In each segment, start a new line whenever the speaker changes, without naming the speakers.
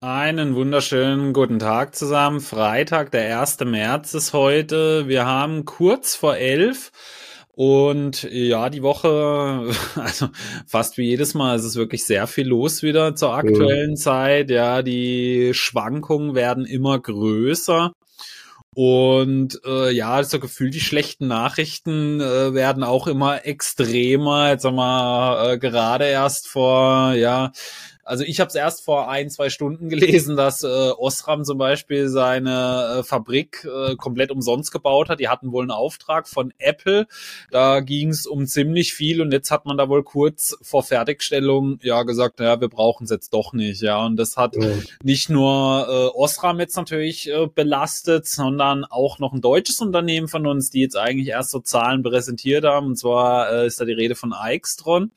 Einen wunderschönen guten Tag zusammen. Freitag, der 1. März ist heute. Wir haben kurz vor elf. Und ja, die Woche, also fast wie jedes Mal, ist es wirklich sehr viel los wieder zur aktuellen ja. Zeit. Ja, die Schwankungen werden immer größer. Und äh, ja, so gefühlt die schlechten Nachrichten äh, werden auch immer extremer. Jetzt haben wir äh, gerade erst vor ja also ich habe es erst vor ein, zwei Stunden gelesen, dass äh, Osram zum Beispiel seine äh, Fabrik äh, komplett umsonst gebaut hat. Die hatten wohl einen Auftrag von Apple. Da ging es um ziemlich viel und jetzt hat man da wohl kurz vor Fertigstellung ja gesagt, naja, wir brauchen es jetzt doch nicht. Ja, und das hat ja. nicht nur äh, Osram jetzt natürlich äh, belastet, sondern auch noch ein deutsches Unternehmen von uns, die jetzt eigentlich erst so Zahlen präsentiert haben. Und zwar äh, ist da die Rede von Aixtron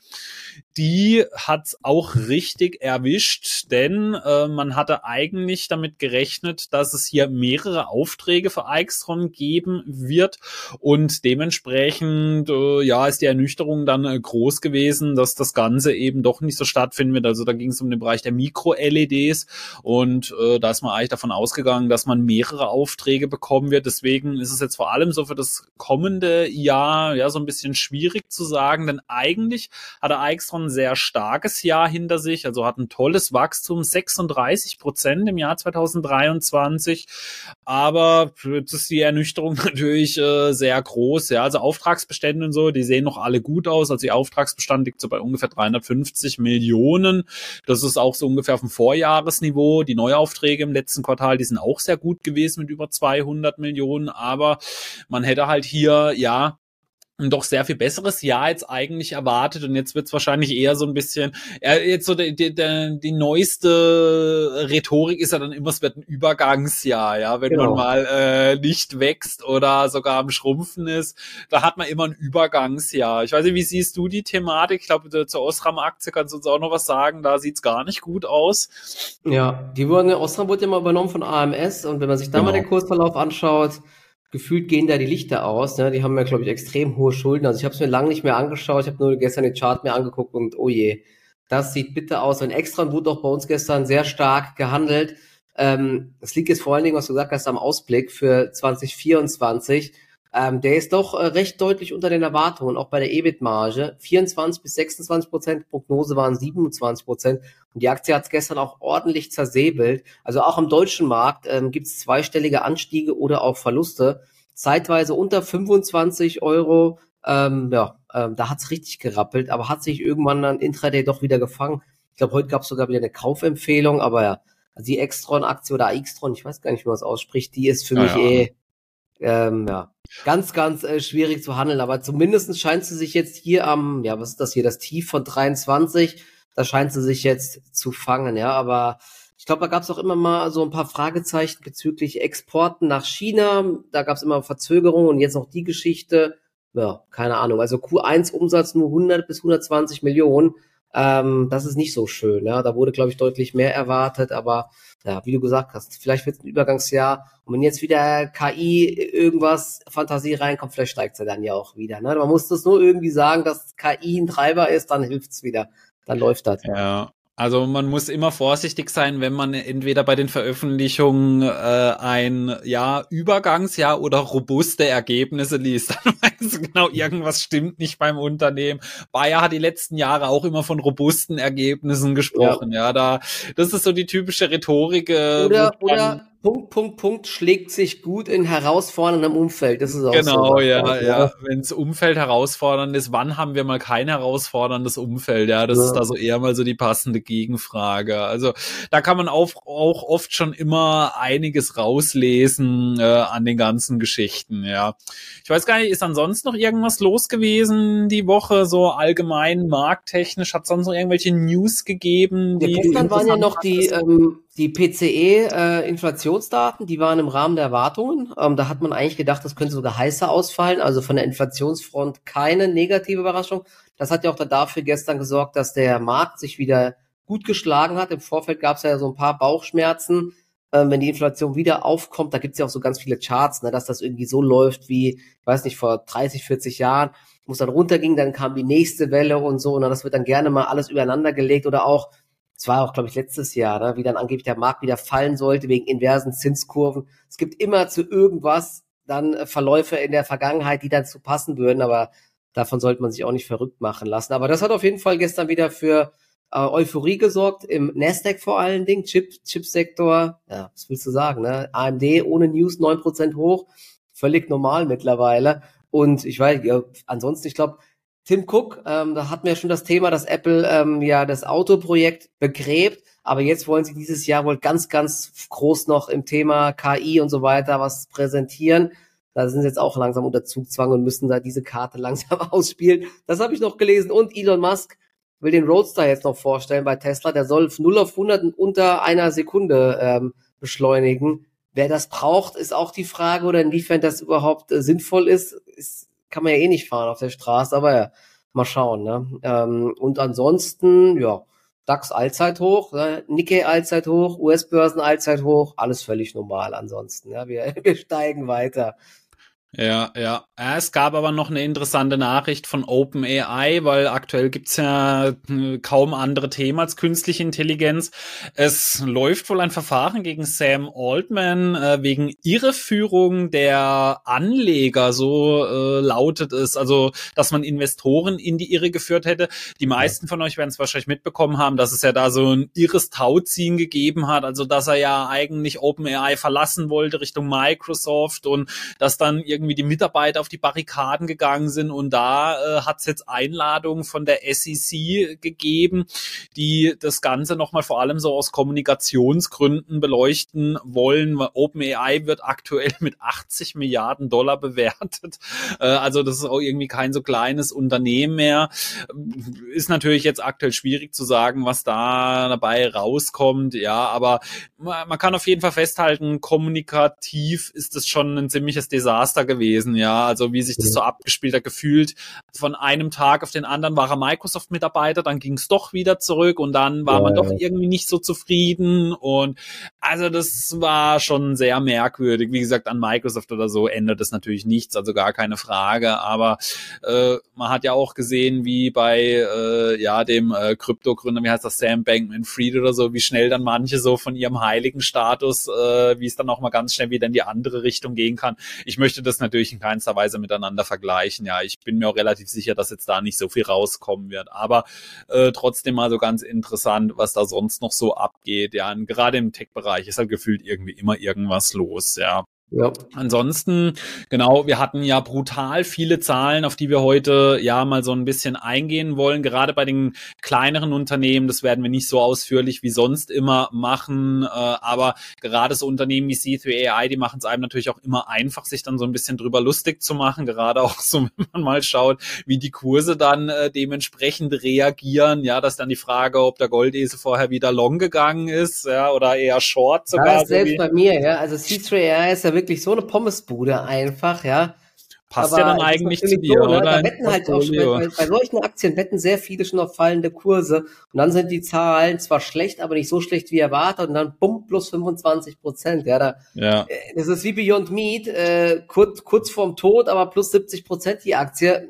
die hat auch richtig erwischt, denn äh, man hatte eigentlich damit gerechnet, dass es hier mehrere Aufträge für Aixtron geben wird und dementsprechend äh, ja ist die Ernüchterung dann äh, groß gewesen, dass das Ganze eben doch nicht so stattfinden wird. Also da ging es um den Bereich der Mikro-LEDs und äh, da ist man eigentlich davon ausgegangen, dass man mehrere Aufträge bekommen wird. Deswegen ist es jetzt vor allem so für das kommende Jahr ja so ein bisschen schwierig zu sagen, denn eigentlich hatte Aixtron ein sehr starkes Jahr hinter sich, also hat ein tolles Wachstum, 36 Prozent im Jahr 2023. Aber jetzt ist die Ernüchterung natürlich äh, sehr groß. Ja, also Auftragsbestände und so, die sehen noch alle gut aus. Also die Auftragsbestand liegt so bei ungefähr 350 Millionen. Das ist auch so ungefähr auf Vorjahresniveau. Die Neuaufträge im letzten Quartal, die sind auch sehr gut gewesen mit über 200 Millionen. Aber man hätte halt hier, ja, doch sehr viel besseres Jahr jetzt eigentlich erwartet und jetzt wird es wahrscheinlich eher so ein bisschen, ja, jetzt so die, die, die, die neueste Rhetorik ist ja dann immer, es wird ein Übergangsjahr, ja, wenn genau. man mal äh, nicht wächst oder sogar am Schrumpfen ist, da hat man immer ein Übergangsjahr. Ich weiß nicht, wie siehst du die Thematik? Ich glaube, zur Osram-Aktie kannst du uns auch noch was sagen, da sieht's gar nicht gut aus.
Ja, die wurden, Osram wurde ja mal übernommen von AMS und wenn man sich da genau. mal den Kursverlauf anschaut, gefühlt gehen da die Lichter aus. Ne? Die haben ja, glaube ich, extrem hohe Schulden. Also ich habe es mir lange nicht mehr angeschaut. Ich habe nur gestern den Chart mir angeguckt und oh je, das sieht bitter aus. Und extra wurde auch bei uns gestern sehr stark gehandelt. Ähm, es liegt jetzt vor allen Dingen, was du gesagt hast, am Ausblick für 2024 ähm, der ist doch äh, recht deutlich unter den Erwartungen, auch bei der EBIT-Marge. 24 bis 26 Prozent, Prognose waren 27 Prozent. Und die Aktie hat es gestern auch ordentlich zersäbelt. Also auch am deutschen Markt ähm, gibt es zweistellige Anstiege oder auch Verluste. Zeitweise unter 25 Euro. Ähm, ja, ähm, da hat's richtig gerappelt, aber hat sich irgendwann dann Intraday doch wieder gefangen. Ich glaube, heute gab es sogar wieder eine Kaufempfehlung, aber ja, also die Extron-Aktie oder Xtron, ich weiß gar nicht, wie man es ausspricht, die ist für ja, mich ja. eh ähm, ja, ganz, ganz äh, schwierig zu handeln. Aber zumindest scheint sie sich jetzt hier am, ja, was ist das hier, das Tief von 23, da scheint sie sich jetzt zu fangen, ja. Aber ich glaube, da gab es auch immer mal so ein paar Fragezeichen bezüglich Exporten nach China. Da gab es immer Verzögerungen und jetzt noch die Geschichte. Ja, keine Ahnung. Also Q1-Umsatz nur 100 bis 120 Millionen. Ähm, das ist nicht so schön. Ja, da wurde, glaube ich, deutlich mehr erwartet, aber ja, wie du gesagt hast, vielleicht wird es ein Übergangsjahr. Und wenn jetzt wieder KI irgendwas Fantasie reinkommt, vielleicht steigt sie dann ja auch wieder. Ne? Man muss das nur irgendwie sagen, dass KI ein Treiber ist, dann hilft's wieder. Dann läuft das.
Ja, also man muss immer vorsichtig sein, wenn man entweder bei den Veröffentlichungen äh, ein ja Übergangsjahr oder robuste Ergebnisse liest. Dann genau, irgendwas stimmt nicht beim Unternehmen. Bayer hat die letzten Jahre auch immer von robusten Ergebnissen gesprochen. Ja, ja da das ist so die typische Rhetorik.
Äh, oder, oder Punkt, Punkt, Punkt schlägt sich gut in herausforderndem Umfeld. Das ist auch
genau, so. ja, ja. ja. Wenn das Umfeld herausfordernd ist, wann haben wir mal kein herausforderndes Umfeld? Ja, das ja. ist also eher mal so die passende Gegenfrage. Also da kann man auch, auch oft schon immer einiges rauslesen äh, an den ganzen Geschichten. Ja, ich weiß gar nicht, ist ansonsten noch irgendwas los gewesen die Woche so allgemein markttechnisch? Hat sonst noch irgendwelche News gegeben?
Die ja, gestern waren ja noch die ähm, die PCE-Inflationsdaten, äh, die waren im Rahmen der Erwartungen. Ähm, da hat man eigentlich gedacht, das könnte sogar heißer ausfallen. Also von der Inflationsfront keine negative Überraschung. Das hat ja auch dafür gestern gesorgt, dass der Markt sich wieder gut geschlagen hat. Im Vorfeld gab es ja so ein paar Bauchschmerzen. Ähm, wenn die Inflation wieder aufkommt, da gibt es ja auch so ganz viele Charts, ne, dass das irgendwie so läuft wie, weiß nicht, vor 30, 40 Jahren, wo es dann runterging, dann kam die nächste Welle und so. Und das wird dann gerne mal alles übereinander gelegt oder auch es war auch, glaube ich, letztes Jahr, ne, wie dann angeblich der Markt wieder fallen sollte wegen inversen Zinskurven. Es gibt immer zu irgendwas dann äh, Verläufe in der Vergangenheit, die dann zu passen würden, aber davon sollte man sich auch nicht verrückt machen lassen. Aber das hat auf jeden Fall gestern wieder für äh, Euphorie gesorgt, im Nasdaq vor allen Dingen, Chip, Chipsektor, ja, was willst du sagen, ne? AMD ohne News 9% hoch, völlig normal mittlerweile. Und ich weiß, ja, ansonsten, ich glaube, Tim Cook, ähm, da hatten wir schon das Thema, dass Apple ähm, ja das Autoprojekt begräbt, aber jetzt wollen sie dieses Jahr wohl ganz, ganz groß noch im Thema KI und so weiter was präsentieren. Da sind sie jetzt auch langsam unter Zugzwang und müssen da diese Karte langsam ausspielen. Das habe ich noch gelesen. Und Elon Musk will den Roadster jetzt noch vorstellen bei Tesla. Der soll 0 auf 100 in unter einer Sekunde ähm, beschleunigen. Wer das braucht, ist auch die Frage oder inwiefern das überhaupt äh, sinnvoll ist, ist kann man ja eh nicht fahren auf der Straße, aber ja, mal schauen. Ne? Ähm, und ansonsten, ja, DAX Allzeithoch, ne? Nikkei Allzeithoch, US-Börsen Allzeithoch, alles völlig normal ansonsten. Ja, wir, wir steigen weiter.
Ja, ja. Es gab aber noch eine interessante Nachricht von OpenAI, weil aktuell gibt's ja äh, kaum andere Themen als künstliche Intelligenz. Es läuft wohl ein Verfahren gegen Sam Altman äh, wegen Irreführung der Anleger, so äh, lautet es. Also, dass man Investoren in die Irre geführt hätte. Die meisten von euch werden es wahrscheinlich mitbekommen haben, dass es ja da so ein irres Tauziehen gegeben hat. Also, dass er ja eigentlich OpenAI verlassen wollte Richtung Microsoft und dass dann irgendwie die Mitarbeiter auf die Barrikaden gegangen sind und da äh, hat es jetzt Einladungen von der SEC gegeben, die das Ganze nochmal vor allem so aus Kommunikationsgründen beleuchten wollen. OpenAI wird aktuell mit 80 Milliarden Dollar bewertet. Äh, also das ist auch irgendwie kein so kleines Unternehmen mehr. Ist natürlich jetzt aktuell schwierig zu sagen, was da dabei rauskommt. Ja, aber man kann auf jeden Fall festhalten, kommunikativ ist es schon ein ziemliches Desaster gewesen, ja. Also wie sich das so abgespielt hat, gefühlt von einem Tag auf den anderen war er Microsoft-Mitarbeiter, dann ging es doch wieder zurück und dann war ja, man doch irgendwie nicht so zufrieden. Und also das war schon sehr merkwürdig. Wie gesagt, an Microsoft oder so ändert es natürlich nichts, also gar keine Frage. Aber äh, man hat ja auch gesehen, wie bei äh, ja dem äh, Krypto-Gründer, wie heißt das, Sam Bankman-Fried oder so, wie schnell dann manche so von ihrem heiligen Status, äh, wie es dann auch mal ganz schnell wieder in die andere Richtung gehen kann. Ich möchte das natürlich in keinster Weise miteinander vergleichen. Ja, ich bin mir auch relativ sicher, dass jetzt da nicht so viel rauskommen wird. Aber äh, trotzdem mal so ganz interessant, was da sonst noch so abgeht. Ja, und gerade im Tech-Bereich ist halt gefühlt irgendwie immer irgendwas los. Ja. Ja. Ansonsten, genau, wir hatten ja brutal viele Zahlen, auf die wir heute ja mal so ein bisschen eingehen wollen. Gerade bei den kleineren Unternehmen, das werden wir nicht so ausführlich wie sonst immer machen. Äh, aber gerade so Unternehmen wie C3AI, die machen es einem natürlich auch immer einfach, sich dann so ein bisschen drüber lustig zu machen. Gerade auch so, wenn man mal schaut, wie die Kurse dann äh, dementsprechend reagieren. Ja, das ist dann die Frage, ob der Goldesel vorher wieder long gegangen ist, ja, oder eher short sogar.
Ja, selbst bei mir, ja. Also C3AI ist ja wirklich wirklich so eine Pommesbude einfach, ja.
Passt Aber ja dann eigentlich zu dir, so, ne? oder?
Da wetten halt auch schon, bei, bei solchen Aktien wetten sehr viele schon auf fallende Kurse. Und dann sind die Zahlen zwar schlecht, aber nicht so schlecht wie erwartet. Und dann bumm, plus 25 Prozent. Ja, da, ja. Äh, das ist wie Beyond Meat, äh, kurz, kurz vorm Tod, aber plus 70 Prozent die Aktie.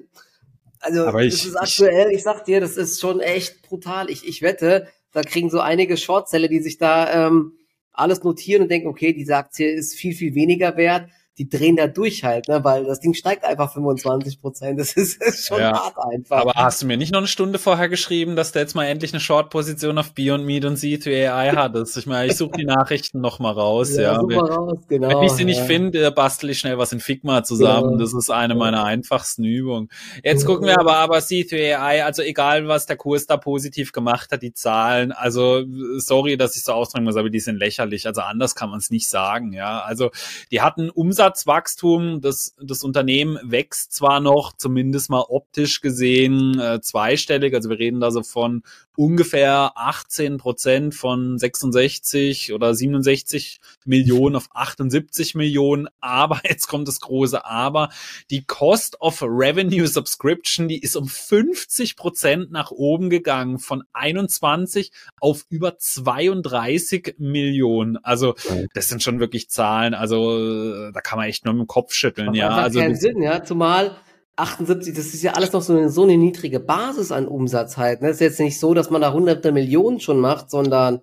Also, aber ich, das ist aktuell, ich sag dir, das ist schon echt brutal. Ich, ich wette, da kriegen so einige Shortzelle, die sich da, ähm, alles notieren und denken, okay, diese Aktie ist viel, viel weniger wert die drehen da durch halt, ne? weil das Ding steigt einfach 25 Prozent. Das ist, ist schon ja. hart einfach.
Aber hast du mir nicht noch eine Stunde vorher geschrieben, dass der jetzt mal endlich eine Short-Position auf Beyond Meat und C2AI hattest? Ich meine, ich suche die Nachrichten noch mal raus. Ja, ja. Wenn, raus, genau. Wenn ich sie nicht ja. finde, bastel ich schnell was in Figma zusammen. Genau. Das ist eine meiner einfachsten Übungen. Jetzt gucken wir aber, aber C2AI, also egal, was der Kurs da positiv gemacht hat, die Zahlen, also sorry, dass ich so ausdrücken muss, aber die sind lächerlich. Also anders kann man es nicht sagen. Ja, also die hatten Umsatz Umsatzwachstum, das, das Unternehmen wächst zwar noch, zumindest mal optisch gesehen, äh, zweistellig. Also wir reden da so von ungefähr 18 Prozent von 66 oder 67 Millionen auf 78 Millionen. Aber jetzt kommt das große Aber. Die Cost of Revenue Subscription, die ist um 50 Prozent nach oben gegangen von 21 auf über 32 Millionen. Also das sind schon wirklich Zahlen. Also da kann man echt nur mit dem Kopf schütteln, ja.
Also keinen Sinn, ja, zumal 78, das ist ja alles noch so eine, so eine niedrige Basis an Umsatz halt. Ne? Es ist jetzt nicht so, dass man da hunderte Millionen schon macht, sondern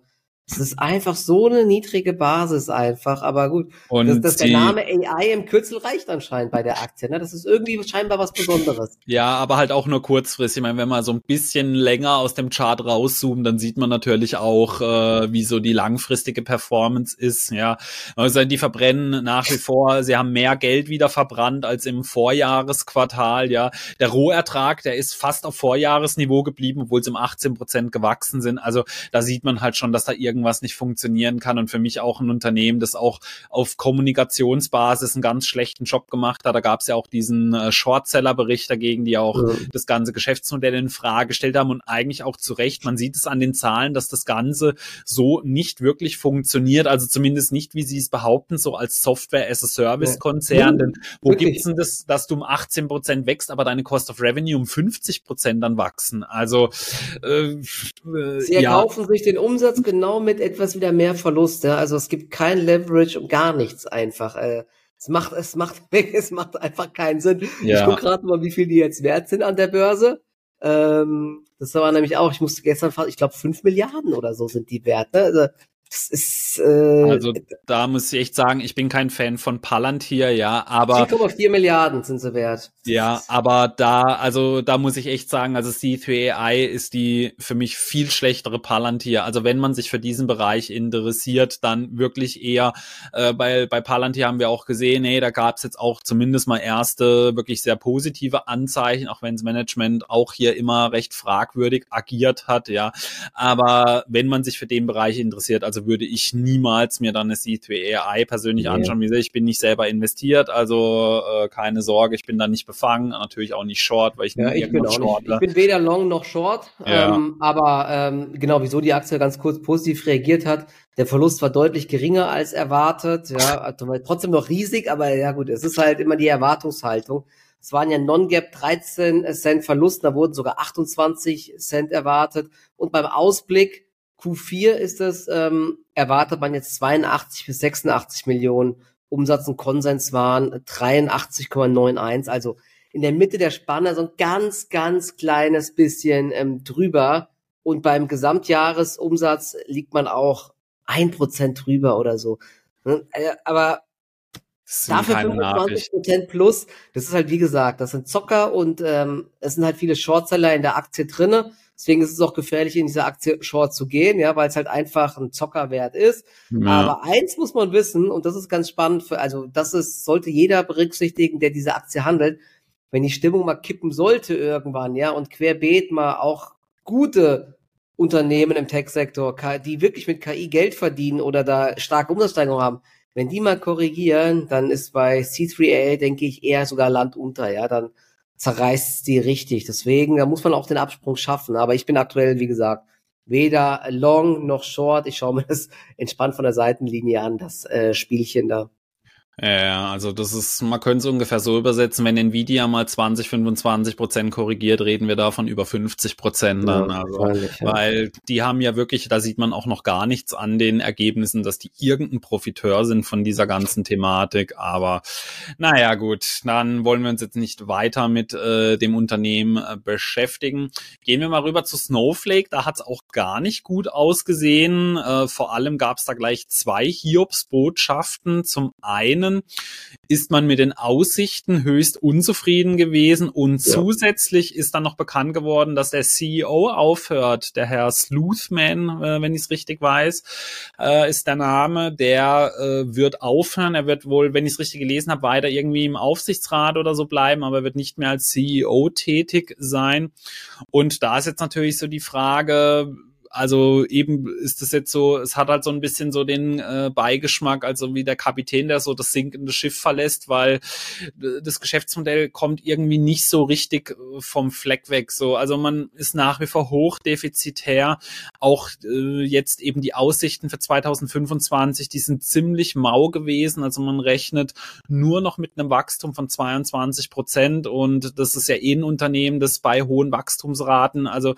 es ist einfach so eine niedrige Basis einfach, aber gut. Und das, das der Name AI im Kürzel reicht anscheinend bei der Aktie. Ne? Das ist irgendwie scheinbar was Besonderes.
Ja, aber halt auch nur kurzfristig. Ich meine, wenn man so ein bisschen länger aus dem Chart rauszoomt, dann sieht man natürlich auch, äh, wie so die langfristige Performance ist. Ja, also die verbrennen nach wie vor. Sie haben mehr Geld wieder verbrannt als im Vorjahresquartal. Ja, der Rohertrag, der ist fast auf Vorjahresniveau geblieben, obwohl sie um 18 Prozent gewachsen sind. Also da sieht man halt schon, dass da irgendwie irgendwas nicht funktionieren kann und für mich auch ein Unternehmen, das auch auf Kommunikationsbasis einen ganz schlechten Job gemacht hat. Da gab es ja auch diesen äh, Shortseller-Bericht dagegen, die auch ja. das ganze Geschäftsmodell in Frage gestellt haben und eigentlich auch zu Recht. Man sieht es an den Zahlen, dass das Ganze so nicht wirklich funktioniert, also zumindest nicht, wie sie es behaupten, so als Software-as-a-Service-Konzern. Denn wo wirklich? gibt's denn das, dass du um 18 Prozent wächst, aber deine Cost of Revenue um 50 Prozent dann wachsen? Also
äh, Sie erkaufen ja. sich den Umsatz genau mit etwas wieder mehr Verlust. Ja? Also es gibt kein Leverage und gar nichts einfach. Äh, es macht, es macht, es macht einfach keinen Sinn. Ja. Ich gucke gerade mal, wie viel die jetzt wert sind an der Börse. Ähm, das war nämlich auch, ich musste gestern fast, ich glaube, fünf Milliarden oder so sind die wert. Ne? Also das ist,
äh, also da muss ich echt sagen, ich bin kein Fan von Palantir, ja, aber
4,4 Milliarden sind sie wert.
Ja, aber da, also da muss ich echt sagen, also C3AI ist die für mich viel schlechtere Palantir. Also wenn man sich für diesen Bereich interessiert, dann wirklich eher, äh, bei, bei Palantir haben wir auch gesehen, nee, da gab es jetzt auch zumindest mal erste wirklich sehr positive Anzeichen, auch wenn das Management auch hier immer recht fragwürdig agiert hat, ja. Aber wenn man sich für den Bereich interessiert, also also würde ich niemals mir dann eine C3AI persönlich yeah. anschauen. Wie gesagt, ich bin nicht selber investiert, also äh, keine Sorge, ich bin da nicht befangen, natürlich auch nicht short, weil ich
ja, ich bin auch short. Nicht. Ich bin weder long noch short, ja. ähm, aber ähm, genau, wieso die Aktie ganz kurz positiv reagiert hat. Der Verlust war deutlich geringer als erwartet, ja, also trotzdem noch riesig, aber ja gut, es ist halt immer die Erwartungshaltung. Es waren ja Non-Gap 13 Cent Verlust, da wurden sogar 28 Cent erwartet. Und beim Ausblick Q4 ist es, ähm, erwartet man jetzt 82 bis 86 Millionen. Umsatz und Konsens waren 83,91, also in der Mitte der Spanne so ein ganz, ganz kleines bisschen ähm, drüber. Und beim Gesamtjahresumsatz liegt man auch ein Prozent drüber oder so. Hm, äh, aber dafür 25 Prozent plus, das ist halt wie gesagt, das sind Zocker und ähm, es sind halt viele Shortseller in der Aktie drinne. Deswegen ist es auch gefährlich, in diese Aktie Short zu gehen, ja, weil es halt einfach ein Zockerwert ist. Ja. Aber eins muss man wissen, und das ist ganz spannend für, also das ist, sollte jeder berücksichtigen, der diese Aktie handelt. Wenn die Stimmung mal kippen sollte irgendwann, ja, und querbeet mal auch gute Unternehmen im Tech-Sektor, die wirklich mit KI Geld verdienen oder da starke Umsatzsteigerungen haben, wenn die mal korrigieren, dann ist bei C3A, denke ich, eher sogar Land unter, ja, dann zerreißt die richtig. Deswegen, da muss man auch den Absprung schaffen. Aber ich bin aktuell, wie gesagt, weder long noch short. Ich schaue mir das entspannt von der Seitenlinie an, das äh, Spielchen da.
Ja, also das ist, man könnte es ungefähr so übersetzen, wenn Nvidia mal 20, 25 Prozent korrigiert, reden wir davon über 50 Prozent dann. Ja, also, ja. Weil die haben ja wirklich, da sieht man auch noch gar nichts an den Ergebnissen, dass die irgendein Profiteur sind von dieser ganzen Thematik. Aber naja, gut, dann wollen wir uns jetzt nicht weiter mit äh, dem Unternehmen äh, beschäftigen. Gehen wir mal rüber zu Snowflake. Da hat es auch gar nicht gut ausgesehen. Äh, vor allem gab es da gleich zwei Hiobs-Botschaften. Zum einen Unternehmen ist man mit den Aussichten höchst unzufrieden gewesen? Und ja. zusätzlich ist dann noch bekannt geworden, dass der CEO aufhört, der Herr Sleuthman, äh, wenn ich es richtig weiß, äh, ist der Name, der äh, wird aufhören, er wird wohl, wenn ich es richtig gelesen habe, weiter irgendwie im Aufsichtsrat oder so bleiben, aber wird nicht mehr als CEO tätig sein. Und da ist jetzt natürlich so die Frage, also eben ist das jetzt so, es hat halt so ein bisschen so den äh, Beigeschmack, also wie der Kapitän, der so das sinkende Schiff verlässt, weil das Geschäftsmodell kommt irgendwie nicht so richtig äh, vom Fleck weg. So, also man ist nach wie vor hochdefizitär. Auch äh, jetzt eben die Aussichten für 2025, die sind ziemlich mau gewesen. Also man rechnet nur noch mit einem Wachstum von 22 Prozent und das ist ja eh ein Unternehmen, das bei hohen Wachstumsraten, also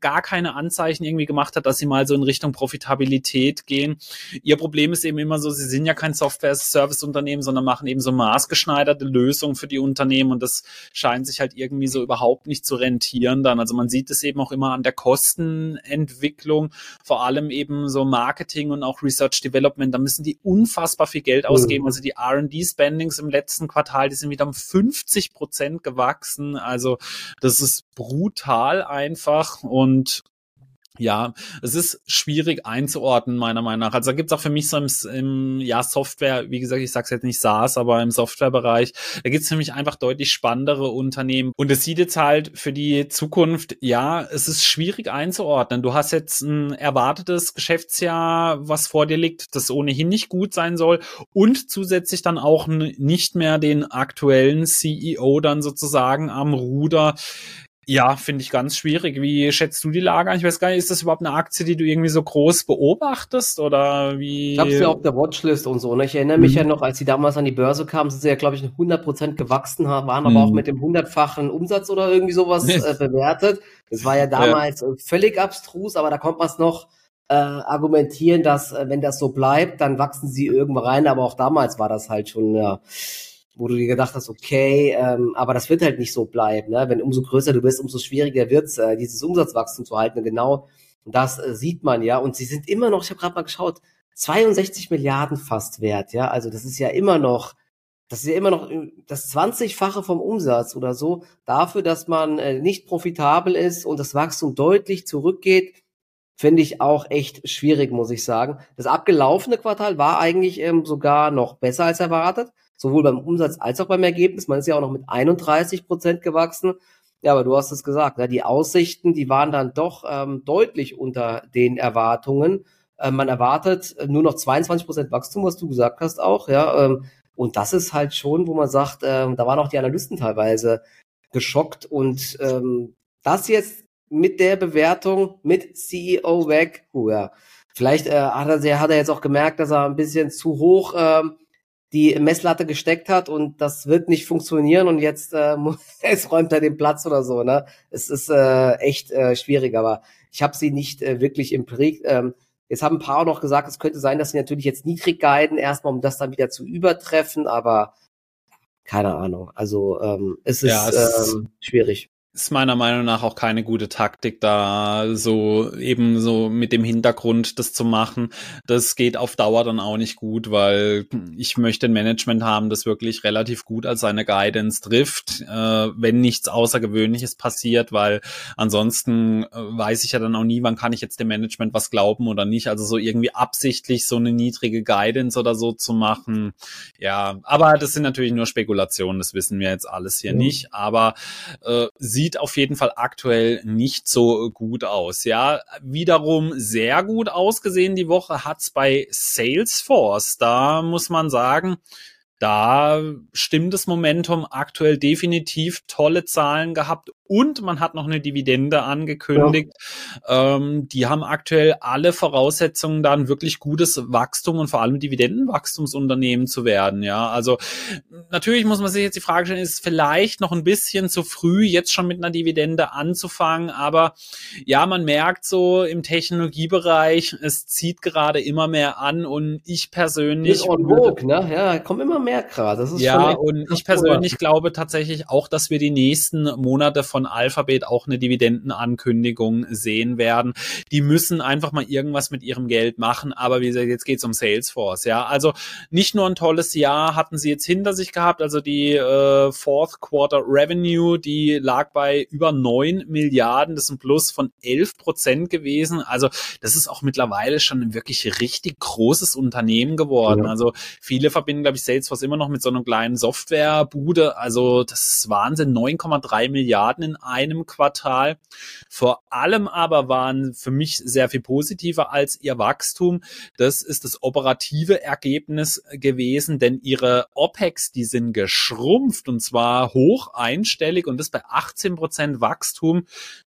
gar keine Anzeichen irgendwie irgendwie gemacht hat, dass sie mal so in Richtung Profitabilität gehen. Ihr Problem ist eben immer so, sie sind ja kein Software-Service-Unternehmen, sondern machen eben so maßgeschneiderte Lösungen für die Unternehmen und das scheint sich halt irgendwie so überhaupt nicht zu rentieren dann. Also man sieht es eben auch immer an der Kostenentwicklung, vor allem eben so Marketing und auch Research Development, da müssen die unfassbar viel Geld ausgeben. Mhm. Also die R&D-Spendings im letzten Quartal, die sind wieder um 50 Prozent gewachsen. Also das ist brutal einfach und ja, es ist schwierig einzuordnen, meiner Meinung nach. Also da gibt's auch für mich so im, im ja, Software, wie gesagt, ich sage jetzt nicht SaaS, aber im Softwarebereich, da gibt's für mich einfach deutlich spannendere Unternehmen. Und es sieht jetzt halt für die Zukunft, ja, es ist schwierig einzuordnen. Du hast jetzt ein erwartetes Geschäftsjahr, was vor dir liegt, das ohnehin nicht gut sein soll und zusätzlich dann auch nicht mehr den aktuellen CEO dann sozusagen am Ruder. Ja, finde ich ganz schwierig. Wie schätzt du die Lage an? Ich weiß gar nicht, ist das überhaupt eine Aktie, die du irgendwie so groß beobachtest oder wie?
Ich habe sie auf der Watchlist und so. Ne? Ich erinnere mich mhm. ja noch, als sie damals an die Börse kamen, sind sie ja, glaube ich, 100 Prozent gewachsen, waren aber mhm. auch mit dem hundertfachen Umsatz oder irgendwie sowas äh, bewertet. Das war ja damals ja. Äh, völlig abstrus, aber da kommt man es noch äh, argumentieren, dass äh, wenn das so bleibt, dann wachsen sie irgendwo rein. Aber auch damals war das halt schon ja wo du dir gedacht hast, okay, ähm, aber das wird halt nicht so bleiben. Ne? Wenn umso größer du bist, umso schwieriger wird's, äh, dieses Umsatzwachstum zu halten. Genau das äh, sieht man ja. Und sie sind immer noch, ich habe gerade mal geschaut, 62 Milliarden fast wert. Ja, also das ist ja immer noch, das ist ja immer noch äh, das 20-fache vom Umsatz oder so dafür, dass man äh, nicht profitabel ist und das Wachstum deutlich zurückgeht. Finde ich auch echt schwierig, muss ich sagen. Das abgelaufene Quartal war eigentlich ähm, sogar noch besser als erwartet sowohl beim Umsatz als auch beim Ergebnis. Man ist ja auch noch mit 31 Prozent gewachsen. Ja, aber du hast es gesagt, ne? die Aussichten, die waren dann doch ähm, deutlich unter den Erwartungen. Ähm, man erwartet nur noch 22 Prozent Wachstum, was du gesagt hast auch, ja. Ähm, und das ist halt schon, wo man sagt, ähm, da waren auch die Analysten teilweise geschockt und ähm, das jetzt mit der Bewertung mit CEO weg, ja, vielleicht äh, hat, er, hat er jetzt auch gemerkt, dass er ein bisschen zu hoch ähm, die Messlatte gesteckt hat und das wird nicht funktionieren und jetzt äh, es räumt er den Platz oder so. Ne? Es ist äh, echt äh, schwierig, aber ich habe sie nicht äh, wirklich im Pre ähm, Jetzt haben ein paar auch noch gesagt, es könnte sein, dass sie natürlich jetzt niedrig guiden, erstmal, um das dann wieder zu übertreffen, aber keine Ahnung. Also ähm, es ist ja, es ähm, schwierig
ist meiner Meinung nach auch keine gute Taktik, da so eben so mit dem Hintergrund das zu machen. Das geht auf Dauer dann auch nicht gut, weil ich möchte ein Management haben, das wirklich relativ gut als seine Guidance trifft, äh, wenn nichts Außergewöhnliches passiert, weil ansonsten äh, weiß ich ja dann auch nie, wann kann ich jetzt dem Management was glauben oder nicht. Also so irgendwie absichtlich so eine niedrige Guidance oder so zu machen. Ja, aber das sind natürlich nur Spekulationen, das wissen wir jetzt alles hier mhm. nicht. Aber äh, sieht auf jeden Fall aktuell nicht so gut aus. Ja, wiederum sehr gut ausgesehen die Woche hat's bei Salesforce. Da muss man sagen, da stimmt das Momentum aktuell definitiv tolle Zahlen gehabt und man hat noch eine Dividende angekündigt. Ja. Ähm, die haben aktuell alle Voraussetzungen, da ein wirklich gutes Wachstum und vor allem Dividendenwachstumsunternehmen zu werden. Ja, also natürlich muss man sich jetzt die Frage stellen, ist vielleicht noch ein bisschen zu früh, jetzt schon mit einer Dividende anzufangen, aber ja, man merkt so im Technologiebereich, es zieht gerade immer mehr an und ich persönlich. Ist
on vogue, ne? Ja, kommt immer mehr gerade.
Ja, und ich persönlich glaube tatsächlich auch, dass wir die nächsten Monate von von Alphabet auch eine Dividendenankündigung sehen werden. Die müssen einfach mal irgendwas mit ihrem Geld machen, aber wie gesagt, jetzt geht's um Salesforce, ja. Also nicht nur ein tolles Jahr hatten sie jetzt hinter sich gehabt, also die äh, Fourth Quarter Revenue, die lag bei über neun Milliarden, das ist ein Plus von elf Prozent gewesen. Also das ist auch mittlerweile schon ein wirklich richtig großes Unternehmen geworden. Ja. Also viele verbinden, glaube ich, Salesforce immer noch mit so einer kleinen Softwarebude. Also das ist Wahnsinn, 9,3 Milliarden in einem Quartal. Vor allem aber waren für mich sehr viel positiver als ihr Wachstum. Das ist das operative Ergebnis gewesen, denn ihre OPEX, die sind geschrumpft und zwar hoch einstellig und das bei 18 Prozent Wachstum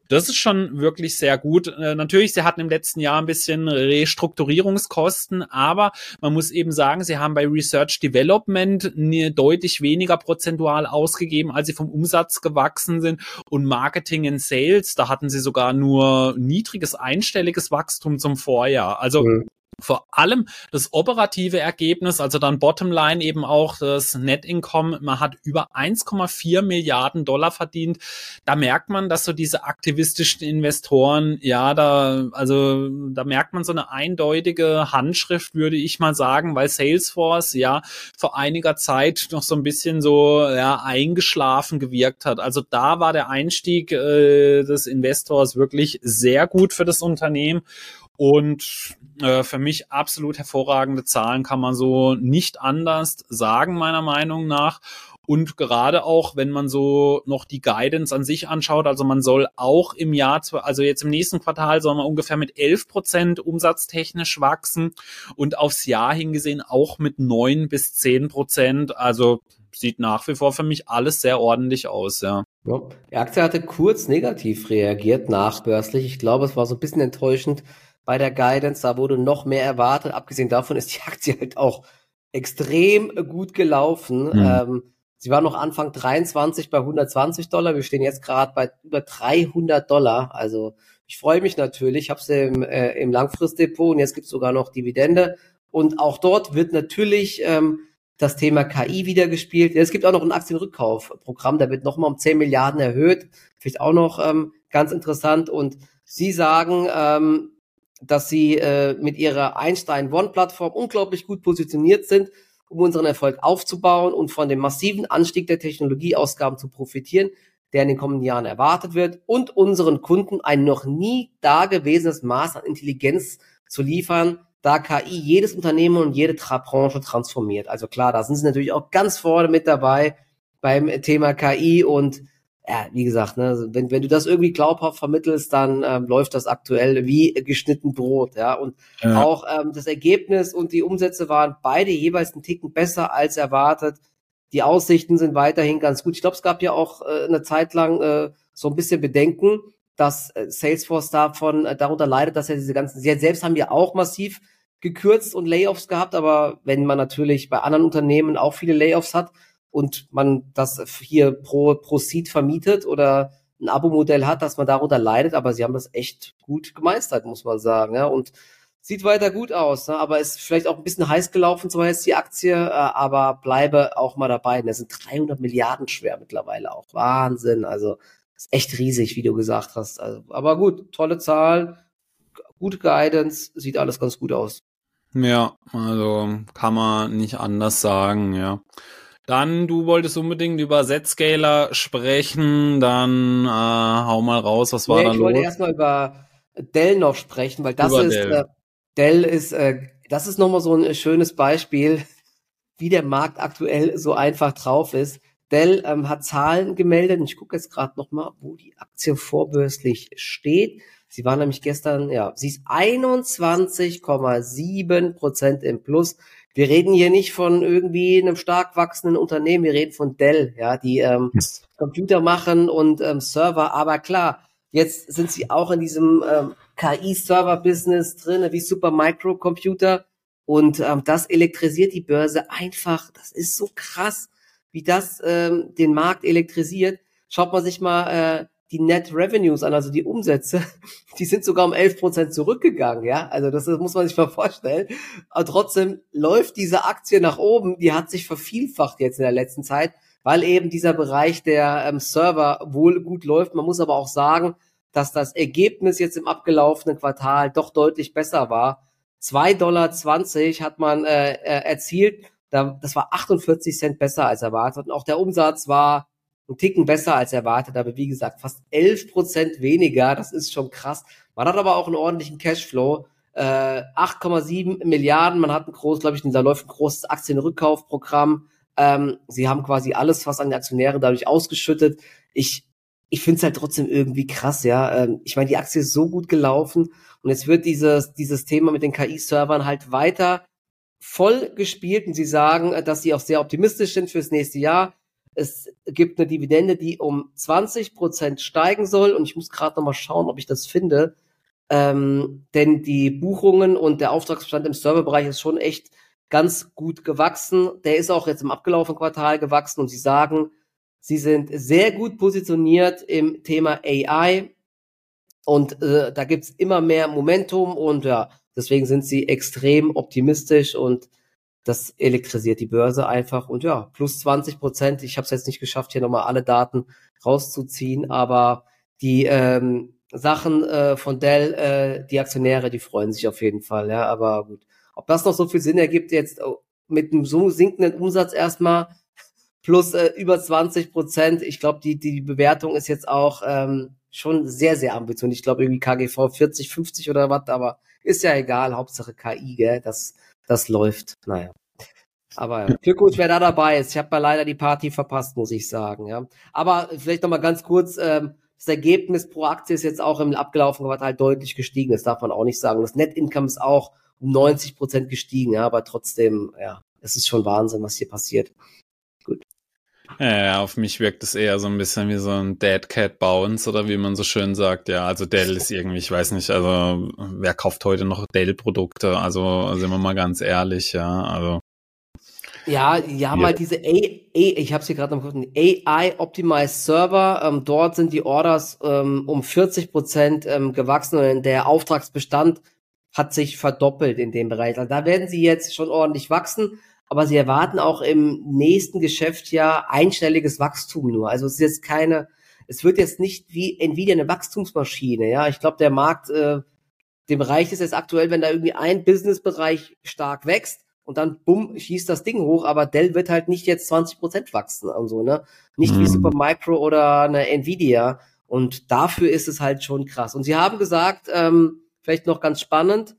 Das ist schon wirklich sehr gut. Äh, natürlich, sie hatten im letzten Jahr ein bisschen Restrukturierungskosten, aber man muss eben sagen, sie haben bei Research Development deutlich weniger prozentual ausgegeben, als sie vom Umsatz gewachsen sind und Marketing and Sales, da hatten sie sogar nur niedriges einstelliges Wachstum zum Vorjahr. Also mhm vor allem das operative Ergebnis, also dann Bottomline eben auch das Net Income, man hat über 1,4 Milliarden Dollar verdient. Da merkt man, dass so diese aktivistischen Investoren, ja, da, also da merkt man so eine eindeutige Handschrift, würde ich mal sagen, weil Salesforce ja vor einiger Zeit noch so ein bisschen so ja, eingeschlafen gewirkt hat. Also da war der Einstieg äh, des Investors wirklich sehr gut für das Unternehmen. Und äh, für mich absolut hervorragende Zahlen kann man so nicht anders sagen, meiner Meinung nach. Und gerade auch, wenn man so noch die Guidance an sich anschaut, also man soll auch im Jahr, also jetzt im nächsten Quartal soll man ungefähr mit 11 Prozent umsatztechnisch wachsen und aufs Jahr hingesehen auch mit 9 bis 10 Prozent. Also sieht nach wie vor für mich alles sehr ordentlich aus, ja.
ja. Die Aktie hatte kurz negativ reagiert nachbörslich. Ich glaube, es war so ein bisschen enttäuschend, bei der Guidance. Da wurde noch mehr erwartet. Abgesehen davon ist die Aktie halt auch extrem gut gelaufen. Mhm. Ähm, sie war noch Anfang 23 bei 120 Dollar. Wir stehen jetzt gerade bei über 300 Dollar. Also ich freue mich natürlich. Ich habe sie im, äh, im Langfristdepot und jetzt gibt es sogar noch Dividende. Und auch dort wird natürlich ähm, das Thema KI wieder gespielt. Es gibt auch noch ein Aktienrückkaufprogramm, da wird nochmal um 10 Milliarden erhöht. Vielleicht auch noch ähm, ganz interessant. Und Sie sagen, ähm, dass sie äh, mit ihrer Einstein One-Plattform unglaublich gut positioniert sind, um unseren Erfolg aufzubauen und von dem massiven Anstieg der Technologieausgaben zu profitieren, der in den kommenden Jahren erwartet wird und unseren Kunden ein noch nie dagewesenes Maß an Intelligenz zu liefern, da KI jedes Unternehmen und jede Tra Branche transformiert. Also klar, da sind sie natürlich auch ganz vorne mit dabei beim Thema KI und ja, wie gesagt, ne, wenn, wenn du das irgendwie glaubhaft vermittelst, dann ähm, läuft das aktuell wie geschnitten Brot, ja. Und ja. auch ähm, das Ergebnis und die Umsätze waren beide jeweils einen Ticken besser als erwartet. Die Aussichten sind weiterhin ganz gut. Ich glaube, es gab ja auch äh, eine Zeit lang äh, so ein bisschen Bedenken, dass äh, Salesforce davon äh, darunter leidet, dass er diese ganzen, sie selbst haben ja auch massiv gekürzt und Layoffs gehabt, aber wenn man natürlich bei anderen Unternehmen auch viele Layoffs hat, und man das hier pro, pro Seed vermietet oder ein Abo-Modell hat, dass man darunter leidet, aber sie haben das echt gut gemeistert, muss man sagen. Ja? Und sieht weiter gut aus, ne? aber ist vielleicht auch ein bisschen heiß gelaufen, zwar jetzt die Aktie, äh, aber bleibe auch mal dabei. Das sind 300 Milliarden schwer mittlerweile auch. Wahnsinn, also ist echt riesig, wie du gesagt hast. Also, aber gut, tolle Zahl, gute Guidance, sieht alles ganz gut aus.
Ja, also kann man nicht anders sagen, ja. Dann, du wolltest unbedingt über Z-Scaler sprechen, dann äh, hau mal raus, was war nee, da los?
Ich wollte erstmal über Dell noch sprechen, weil das über ist, Dell. Äh, Dell ist, äh, das ist nochmal so ein schönes Beispiel, wie der Markt aktuell so einfach drauf ist. Dell ähm, hat Zahlen gemeldet und ich gucke jetzt gerade nochmal, wo die Aktie vorbörslich steht. Sie war nämlich gestern, ja, sie ist 21,7 Prozent im Plus. Wir reden hier nicht von irgendwie einem stark wachsenden Unternehmen, wir reden von Dell, ja, die ähm, Computer machen und ähm, Server. Aber klar, jetzt sind sie auch in diesem ähm, KI-Server-Business drin, wie Supermicro-Computer. Und ähm, das elektrisiert die Börse einfach. Das ist so krass, wie das ähm, den Markt elektrisiert. Schaut man sich mal äh, die Net Revenues an, also die Umsätze, die sind sogar um 11 Prozent zurückgegangen, ja. Also das, das muss man sich mal vorstellen. Aber trotzdem läuft diese Aktie nach oben, die hat sich vervielfacht jetzt in der letzten Zeit, weil eben dieser Bereich der ähm, Server wohl gut läuft. Man muss aber auch sagen, dass das Ergebnis jetzt im abgelaufenen Quartal doch deutlich besser war. 2,20 Dollar hat man äh, äh, erzielt. Da, das war 48 Cent besser als erwartet. Und auch der Umsatz war ein Ticken besser als erwartet, aber wie gesagt, fast 11 Prozent weniger, das ist schon krass. Man hat aber auch einen ordentlichen Cashflow, äh, 8,7 Milliarden, man hat ein groß, glaube ich, da läuft ein großes Aktienrückkaufprogramm. Ähm, sie haben quasi alles fast an die Aktionäre dadurch ausgeschüttet. Ich, ich finde es halt trotzdem irgendwie krass, ja. Ähm, ich meine, die Aktie ist so gut gelaufen und jetzt wird dieses, dieses Thema mit den KI-Servern halt weiter voll gespielt und sie sagen, dass sie auch sehr optimistisch sind fürs nächste Jahr es gibt eine Dividende, die um 20 Prozent steigen soll. Und ich muss gerade noch mal schauen, ob ich das finde. Ähm, denn die Buchungen und der Auftragsbestand im Serverbereich ist schon echt ganz gut gewachsen. Der ist auch jetzt im abgelaufenen Quartal gewachsen und sie sagen, sie sind sehr gut positioniert im Thema AI und äh, da gibt's immer mehr Momentum und ja, deswegen sind sie extrem optimistisch und das elektrisiert die Börse einfach und ja, plus 20 Prozent. Ich habe es jetzt nicht geschafft, hier nochmal alle Daten rauszuziehen, aber die ähm, Sachen äh, von Dell, äh, die Aktionäre, die freuen sich auf jeden Fall, ja, aber gut. Ob das noch so viel Sinn ergibt, jetzt oh, mit einem so sinkenden Umsatz erstmal plus äh, über 20 Prozent, ich glaube, die, die Bewertung ist jetzt auch ähm, schon sehr, sehr ambitioniert. Ich glaube, irgendwie KGV 40, 50 oder was, aber ist ja egal, Hauptsache KI, gell, das, das läuft. Naja. Aber für gut, wer da dabei ist. Ich habe leider die Party verpasst, muss ich sagen. Ja. Aber vielleicht noch mal ganz kurz, ähm, das Ergebnis pro Aktie ist jetzt auch im abgelaufenen Quartal deutlich gestiegen. Das darf man auch nicht sagen. Das Net Income ist auch um 90 Prozent gestiegen. Ja, aber trotzdem, ja, es ist schon Wahnsinn, was hier passiert.
Ja, ja, auf mich wirkt es eher so ein bisschen wie so ein Dead Cat Bounce oder wie man so schön sagt. Ja, also Dell ist irgendwie, ich weiß nicht, also wer kauft heute noch Dell-Produkte? Also sind wir mal ganz ehrlich, ja, also
ja, die haben ja. halt diese A, A ich habe es hier gerade noch gefunden, AI Optimized Server. Ähm, dort sind die Orders ähm, um 40 Prozent ähm, gewachsen und der Auftragsbestand hat sich verdoppelt in dem Bereich. Also da werden sie jetzt schon ordentlich wachsen, aber sie erwarten auch im nächsten Geschäftsjahr einstelliges Wachstum nur. Also es ist jetzt keine, es wird jetzt nicht wie Nvidia eine Wachstumsmaschine. Ja, ich glaube, der Markt, äh, dem reicht es jetzt aktuell, wenn da irgendwie ein Businessbereich stark wächst und dann bumm, schießt das Ding hoch, aber Dell wird halt nicht jetzt 20 Prozent wachsen und so, ne? Nicht mhm. wie Supermicro oder eine Nvidia. Und dafür ist es halt schon krass. Und sie haben gesagt, ähm, vielleicht noch ganz spannend,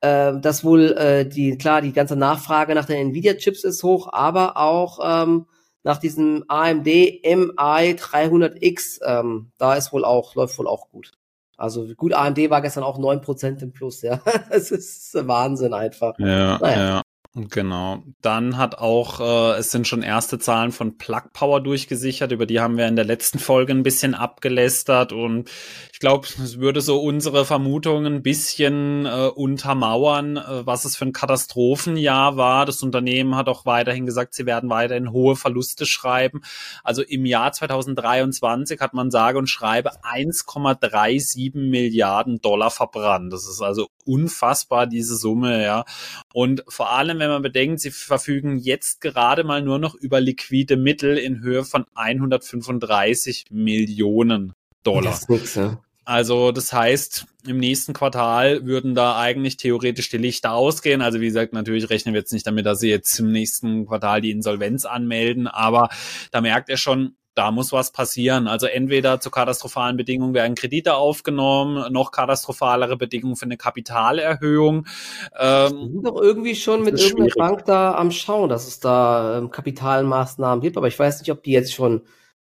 äh, dass wohl äh, die, klar, die ganze Nachfrage nach den Nvidia-Chips ist hoch, aber auch ähm, nach diesem AMD MI 300X, ähm, da ist wohl auch, läuft wohl auch gut. Also gut, AMD war gestern auch 9% im Plus, ja. Das ist Wahnsinn einfach.
Ja, naja. ja. Genau. Dann hat auch, äh, es sind schon erste Zahlen von Plug Power durchgesichert, über die haben wir in der letzten Folge ein bisschen abgelästert und ich glaube, es würde so unsere Vermutungen ein bisschen äh, untermauern, äh, was es für ein Katastrophenjahr war. Das Unternehmen hat auch weiterhin gesagt, sie werden weiterhin hohe Verluste schreiben. Also im Jahr 2023 hat man sage und schreibe 1,37 Milliarden Dollar verbrannt. Das ist also unfassbar, diese Summe, ja. Und vor allem, wenn man bedenkt, sie verfügen jetzt gerade mal nur noch über liquide Mittel in Höhe von 135 Millionen Dollar. Das ist nix, ja. Also das heißt, im nächsten Quartal würden da eigentlich theoretisch die Lichter ausgehen. Also wie gesagt, natürlich rechnen wir jetzt nicht damit, dass sie jetzt im nächsten Quartal die Insolvenz anmelden, aber da merkt er schon, da muss was passieren. Also entweder zu katastrophalen Bedingungen werden Kredite aufgenommen, noch katastrophalere Bedingungen für eine Kapitalerhöhung.
Ähm, sind doch irgendwie schon mit irgendeiner Bank da am Schauen, dass es da ähm, Kapitalmaßnahmen gibt, aber ich weiß nicht, ob die jetzt schon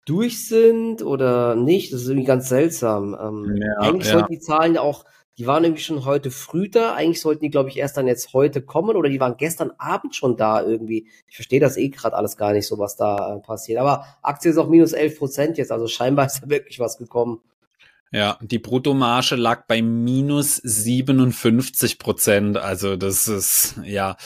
durch sind oder nicht. Das ist irgendwie ganz seltsam. Ähm, ja, eigentlich ja. sollten die Zahlen ja auch die waren irgendwie schon heute früh da. Eigentlich sollten die, glaube ich, erst dann jetzt heute kommen oder die waren gestern Abend schon da irgendwie. Ich verstehe das eh gerade alles gar nicht so, was da äh, passiert. Aber Aktie ist auch minus 11 Prozent jetzt, also scheinbar ist da wirklich was gekommen.
Ja, die Bruttomarge lag bei minus 57 Prozent. Also das ist ja,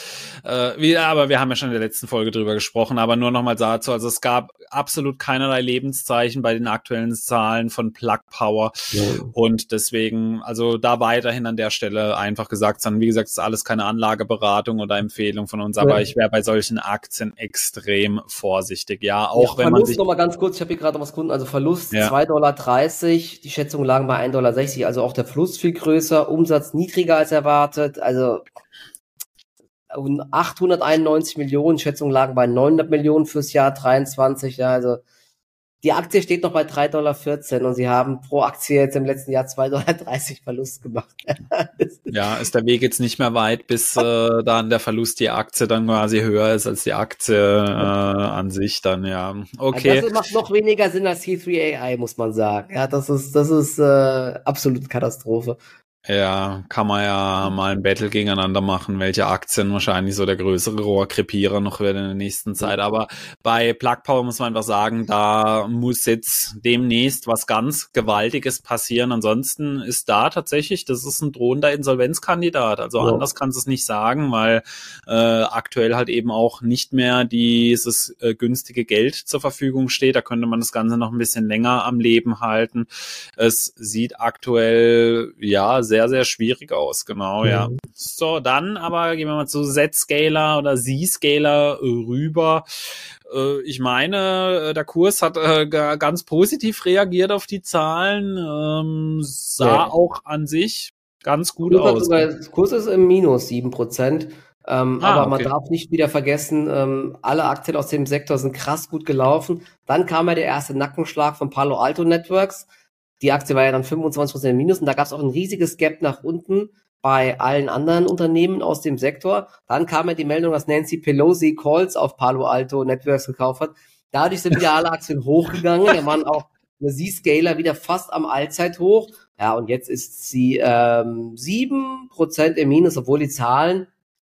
äh, wie, aber wir haben ja schon in der letzten Folge drüber gesprochen. Aber nur nochmal dazu, also es gab absolut keinerlei Lebenszeichen bei den aktuellen Zahlen von Plug Power ja. und deswegen, also da weiterhin an der Stelle einfach gesagt, sondern wie gesagt, es ist alles keine Anlageberatung oder Empfehlung von uns. Aber ja. ich wäre bei solchen Aktien extrem vorsichtig. Ja, auch ja, wenn
man
sich
noch mal ganz kurz. Ich habe hier gerade was gefunden. Also Verlust ja. 2,30 Dollar. Die Schätzung Schätzungen lagen bei 1,60 Dollar, also auch der Fluss viel größer, Umsatz niedriger als erwartet, also 891 Millionen, Schätzungen lagen bei 900 Millionen fürs Jahr 23, ja, also die Aktie steht noch bei 3,14 Dollar und sie haben pro Aktie jetzt im letzten Jahr 2,30 Dollar Verlust gemacht.
ja, ist der Weg jetzt nicht mehr weit, bis äh, dann der Verlust die Aktie dann quasi höher ist als die Aktie äh, an sich dann, ja. Okay.
Also das macht noch weniger Sinn als C3AI, muss man sagen. Ja, das ist, das ist äh, absolute Katastrophe.
Ja, kann man ja mal ein Battle gegeneinander machen, welche Aktien wahrscheinlich so der größere Rohrkrepierer noch werden in der nächsten Zeit. Aber bei Plug Power muss man einfach sagen, da muss jetzt demnächst was ganz Gewaltiges passieren. Ansonsten ist da tatsächlich, das ist ein drohender Insolvenzkandidat. Also ja. anders kannst du es nicht sagen, weil äh, aktuell halt eben auch nicht mehr dieses äh, günstige Geld zur Verfügung steht. Da könnte man das Ganze noch ein bisschen länger am Leben halten. Es sieht aktuell, ja, sehr, sehr schwierig aus, genau, mhm. ja. So, dann aber gehen wir mal zu Z-Scaler oder Z-Scaler rüber. Äh, ich meine, äh, der Kurs hat äh, ganz positiv reagiert auf die Zahlen, ähm, sah ja. auch an sich ganz gut
Kurs
aus.
Sogar, Kurs ist im Minus sieben Prozent. Ähm, ah, aber man darf nicht wieder vergessen, ähm, alle Aktien aus dem Sektor sind krass gut gelaufen. Dann kam ja der erste Nackenschlag von Palo Alto Networks. Die Aktie war ja dann 25% im Minus und da gab es auch ein riesiges Gap nach unten bei allen anderen Unternehmen aus dem Sektor. Dann kam ja die Meldung, dass Nancy Pelosi Calls auf Palo Alto Networks gekauft hat. Dadurch sind wieder alle Aktien hochgegangen. Da waren auch eine Z-Scaler wieder fast am Allzeithoch. Ja, und jetzt ist sie ähm, 7% im Minus, obwohl die Zahlen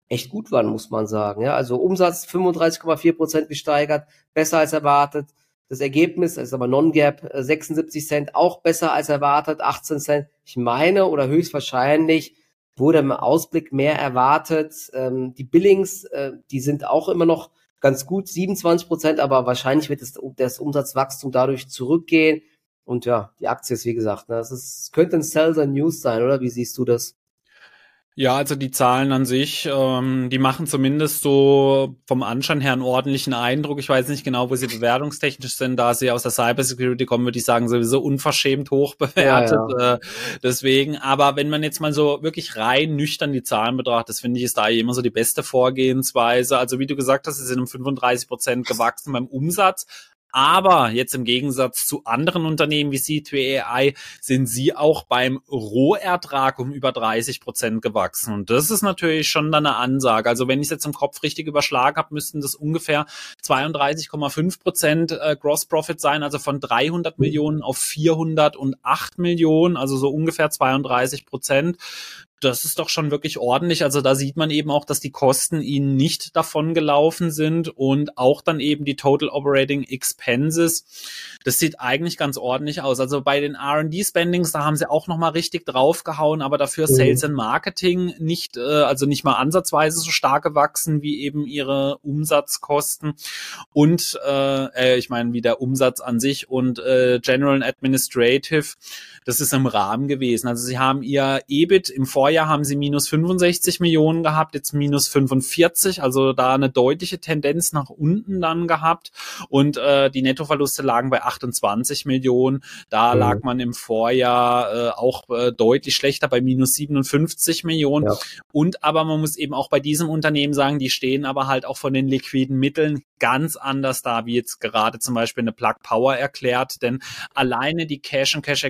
echt gut waren, muss man sagen. Ja, also Umsatz 35,4% gesteigert, besser als erwartet. Das Ergebnis ist aber Non-Gap 76 äh, Cent, auch besser als erwartet, 18 Cent. Ich meine oder höchstwahrscheinlich wurde im Ausblick mehr erwartet. Ähm, die Billings, äh, die sind auch immer noch ganz gut, 27 Prozent, aber wahrscheinlich wird das, das Umsatzwachstum dadurch zurückgehen. Und ja, die Aktie ist, wie gesagt, ne, das ist, könnte ein Sell the News sein, oder? Wie siehst du das?
Ja, also die Zahlen an sich, ähm, die machen zumindest so vom Anschein her einen ordentlichen Eindruck. Ich weiß nicht genau, wo sie bewertungstechnisch sind. Da sie aus der Cybersecurity kommen, würde ich sagen, sowieso unverschämt hoch bewertet. Ja, ja. Äh, deswegen, aber wenn man jetzt mal so wirklich rein nüchtern die Zahlen betrachtet, das finde ich ist da immer so die beste Vorgehensweise. Also wie du gesagt hast, sie sind um 35 Prozent gewachsen beim Umsatz, aber jetzt im Gegensatz zu anderen Unternehmen wie C2AI sind sie auch beim Rohertrag um über 30 Prozent gewachsen. Und das ist natürlich schon dann eine Ansage. Also wenn ich es jetzt im Kopf richtig überschlagen habe, müssten das ungefähr 32,5 Prozent äh, Gross Profit sein, also von 300 Millionen auf 408 Millionen, also so ungefähr 32 Prozent das ist doch schon wirklich ordentlich. Also da sieht man eben auch, dass die Kosten ihnen nicht davon gelaufen sind und auch dann eben die Total Operating Expenses. Das sieht eigentlich ganz ordentlich aus. Also bei den R&D Spendings, da haben sie auch noch mal richtig draufgehauen, aber dafür mhm. Sales and Marketing nicht, äh, also nicht mal ansatzweise so stark gewachsen wie eben ihre Umsatzkosten und äh, äh ich meine wie der Umsatz an sich und äh, General and Administrative. Das ist im Rahmen gewesen. Also sie haben ihr EBIT im Vor Vorjahr haben sie minus 65 Millionen gehabt, jetzt minus 45, also da eine deutliche Tendenz nach unten dann gehabt und äh, die Nettoverluste lagen bei 28 Millionen. Da mhm. lag man im Vorjahr äh, auch äh, deutlich schlechter bei minus 57 Millionen. Ja. Und aber man muss eben auch bei diesem Unternehmen sagen, die stehen aber halt auch von den liquiden Mitteln ganz anders da, wie jetzt gerade zum Beispiel eine Plug Power erklärt, denn alleine die Cash und Cash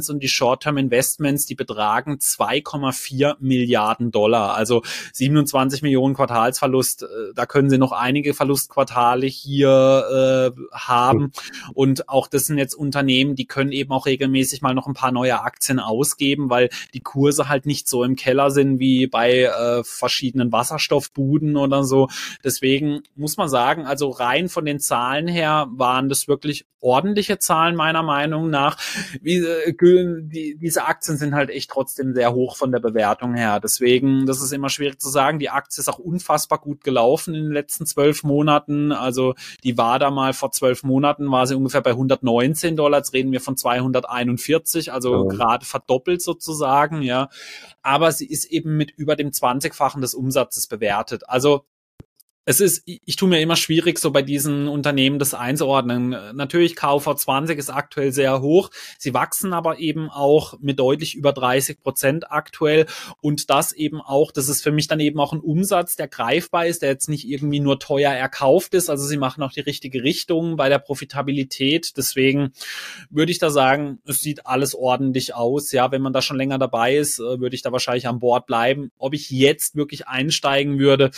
Äquivalenz und die Short-Term Investments, die betragen 2,4 Milliarden Dollar, also 27 Millionen Quartalsverlust. Äh, da können Sie noch einige Verlustquartale hier äh, haben und auch das sind jetzt Unternehmen, die können eben auch regelmäßig mal noch ein paar neue Aktien ausgeben, weil die Kurse halt nicht so im Keller sind wie bei äh, verschiedenen Wasserstoffbuden oder so. Deswegen muss man sagen, also rein von den Zahlen her waren das wirklich ordentliche Zahlen meiner Meinung nach. Wie, äh, die, diese Aktien sind halt echt trotzdem sehr hoch von der Bewertung her. Deswegen, das ist immer schwierig zu sagen. Die Aktie ist auch unfassbar gut gelaufen in den letzten zwölf Monaten. Also die war da mal vor zwölf Monaten, war sie ungefähr bei 119 Dollar. Jetzt reden wir von 241, also ja. gerade verdoppelt sozusagen, ja. Aber sie ist eben mit über dem 20-fachen des Umsatzes bewertet. Also es ist, ich tue mir immer schwierig, so bei diesen Unternehmen das einzuordnen. Natürlich, KV20 ist aktuell sehr hoch. Sie wachsen aber eben auch mit deutlich über 30 Prozent aktuell. Und das eben auch, das ist für mich dann eben auch ein Umsatz, der greifbar ist, der jetzt nicht irgendwie nur teuer erkauft ist. Also sie machen auch die richtige Richtung bei der Profitabilität. Deswegen würde ich da sagen, es sieht alles ordentlich aus. Ja, wenn man da schon länger dabei ist, äh, würde ich da wahrscheinlich an Bord bleiben. Ob ich jetzt wirklich einsteigen würde,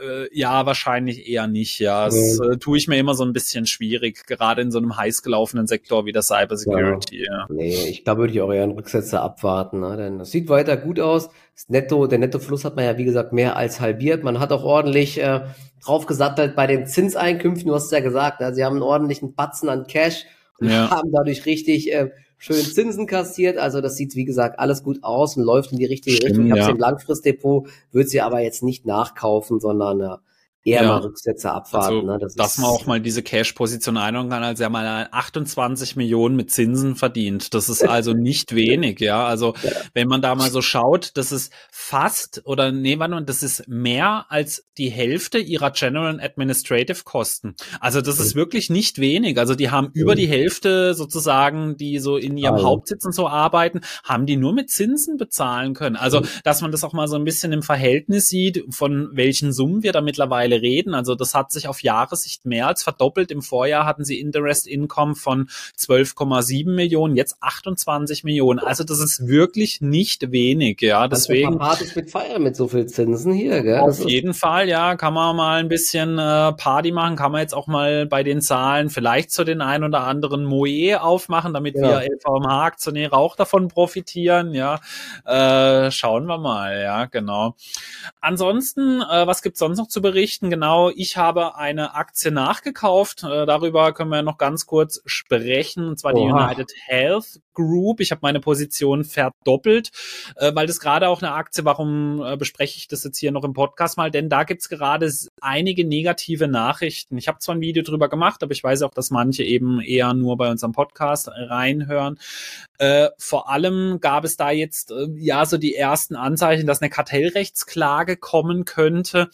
äh, ja, wahrscheinlich eher nicht, ja. Das äh, tue ich mir immer so ein bisschen schwierig, gerade in so einem heiß gelaufenen Sektor wie der Cybersecurity. Ja.
ja. Nee, ich glaube, würde ich auch eher einen Rücksetzer abwarten, ne? denn das sieht weiter gut aus. Das Netto, der Nettofluss hat man ja, wie gesagt, mehr als halbiert. Man hat auch ordentlich äh, draufgesattelt bei den Zinseinkünften. Du hast es ja gesagt, ne? sie haben einen ordentlichen Batzen an Cash und ja. haben dadurch richtig äh, schön Zinsen kassiert. Also das sieht, wie gesagt, alles gut aus und läuft in die richtige Stimmt, Richtung. Ich habe ja. im Langfristdepot, würde sie aber jetzt nicht nachkaufen, sondern äh, eher ja. mal Rücksätze abwarten.
Also,
ne?
das dass man auch mal diese Cash-Position einholen kann, als er mal 28 Millionen mit Zinsen verdient. Das ist also nicht wenig, ja. Also ja. wenn man da mal so schaut, das ist fast oder nee, man, das ist mehr als die Hälfte ihrer General Administrative Kosten. Also das ist wirklich nicht wenig. Also die haben über die Hälfte sozusagen, die so in ihrem also. Hauptsitz und so arbeiten, haben die nur mit Zinsen bezahlen können. Also dass man das auch mal so ein bisschen im Verhältnis sieht, von welchen Summen wir da mittlerweile Mittlerweile reden. Also das hat sich auf Jahressicht mehr als verdoppelt. Im Vorjahr hatten sie Interest Income von 12,7 Millionen, jetzt 28 Millionen. Also das ist wirklich nicht wenig, ja. Deswegen.
Partys mit feiern mit so viel Zinsen hier, gell?
Auf jeden Fall, ja. Kann man mal ein bisschen äh, Party machen. Kann man jetzt auch mal bei den Zahlen vielleicht zu den ein oder anderen Moe aufmachen, damit ja. wir LVMH Aktionäre auch davon profitieren, ja. Äh, schauen wir mal, ja, genau. Ansonsten, äh, was gibt's sonst noch zu berichten? Berichten. Genau, ich habe eine Aktie nachgekauft. Äh, darüber können wir noch ganz kurz sprechen, und zwar Oha. die United Health Group. Ich habe meine Position verdoppelt, äh, weil das gerade auch eine Aktie, warum äh, bespreche ich das jetzt hier noch im Podcast mal, denn da gibt's gerade einige negative Nachrichten. Ich habe zwar ein Video drüber gemacht, aber ich weiß auch, dass manche eben eher nur bei unserem Podcast reinhören. Äh, vor allem gab es da jetzt äh, ja so die ersten Anzeichen, dass eine Kartellrechtsklage kommen könnte.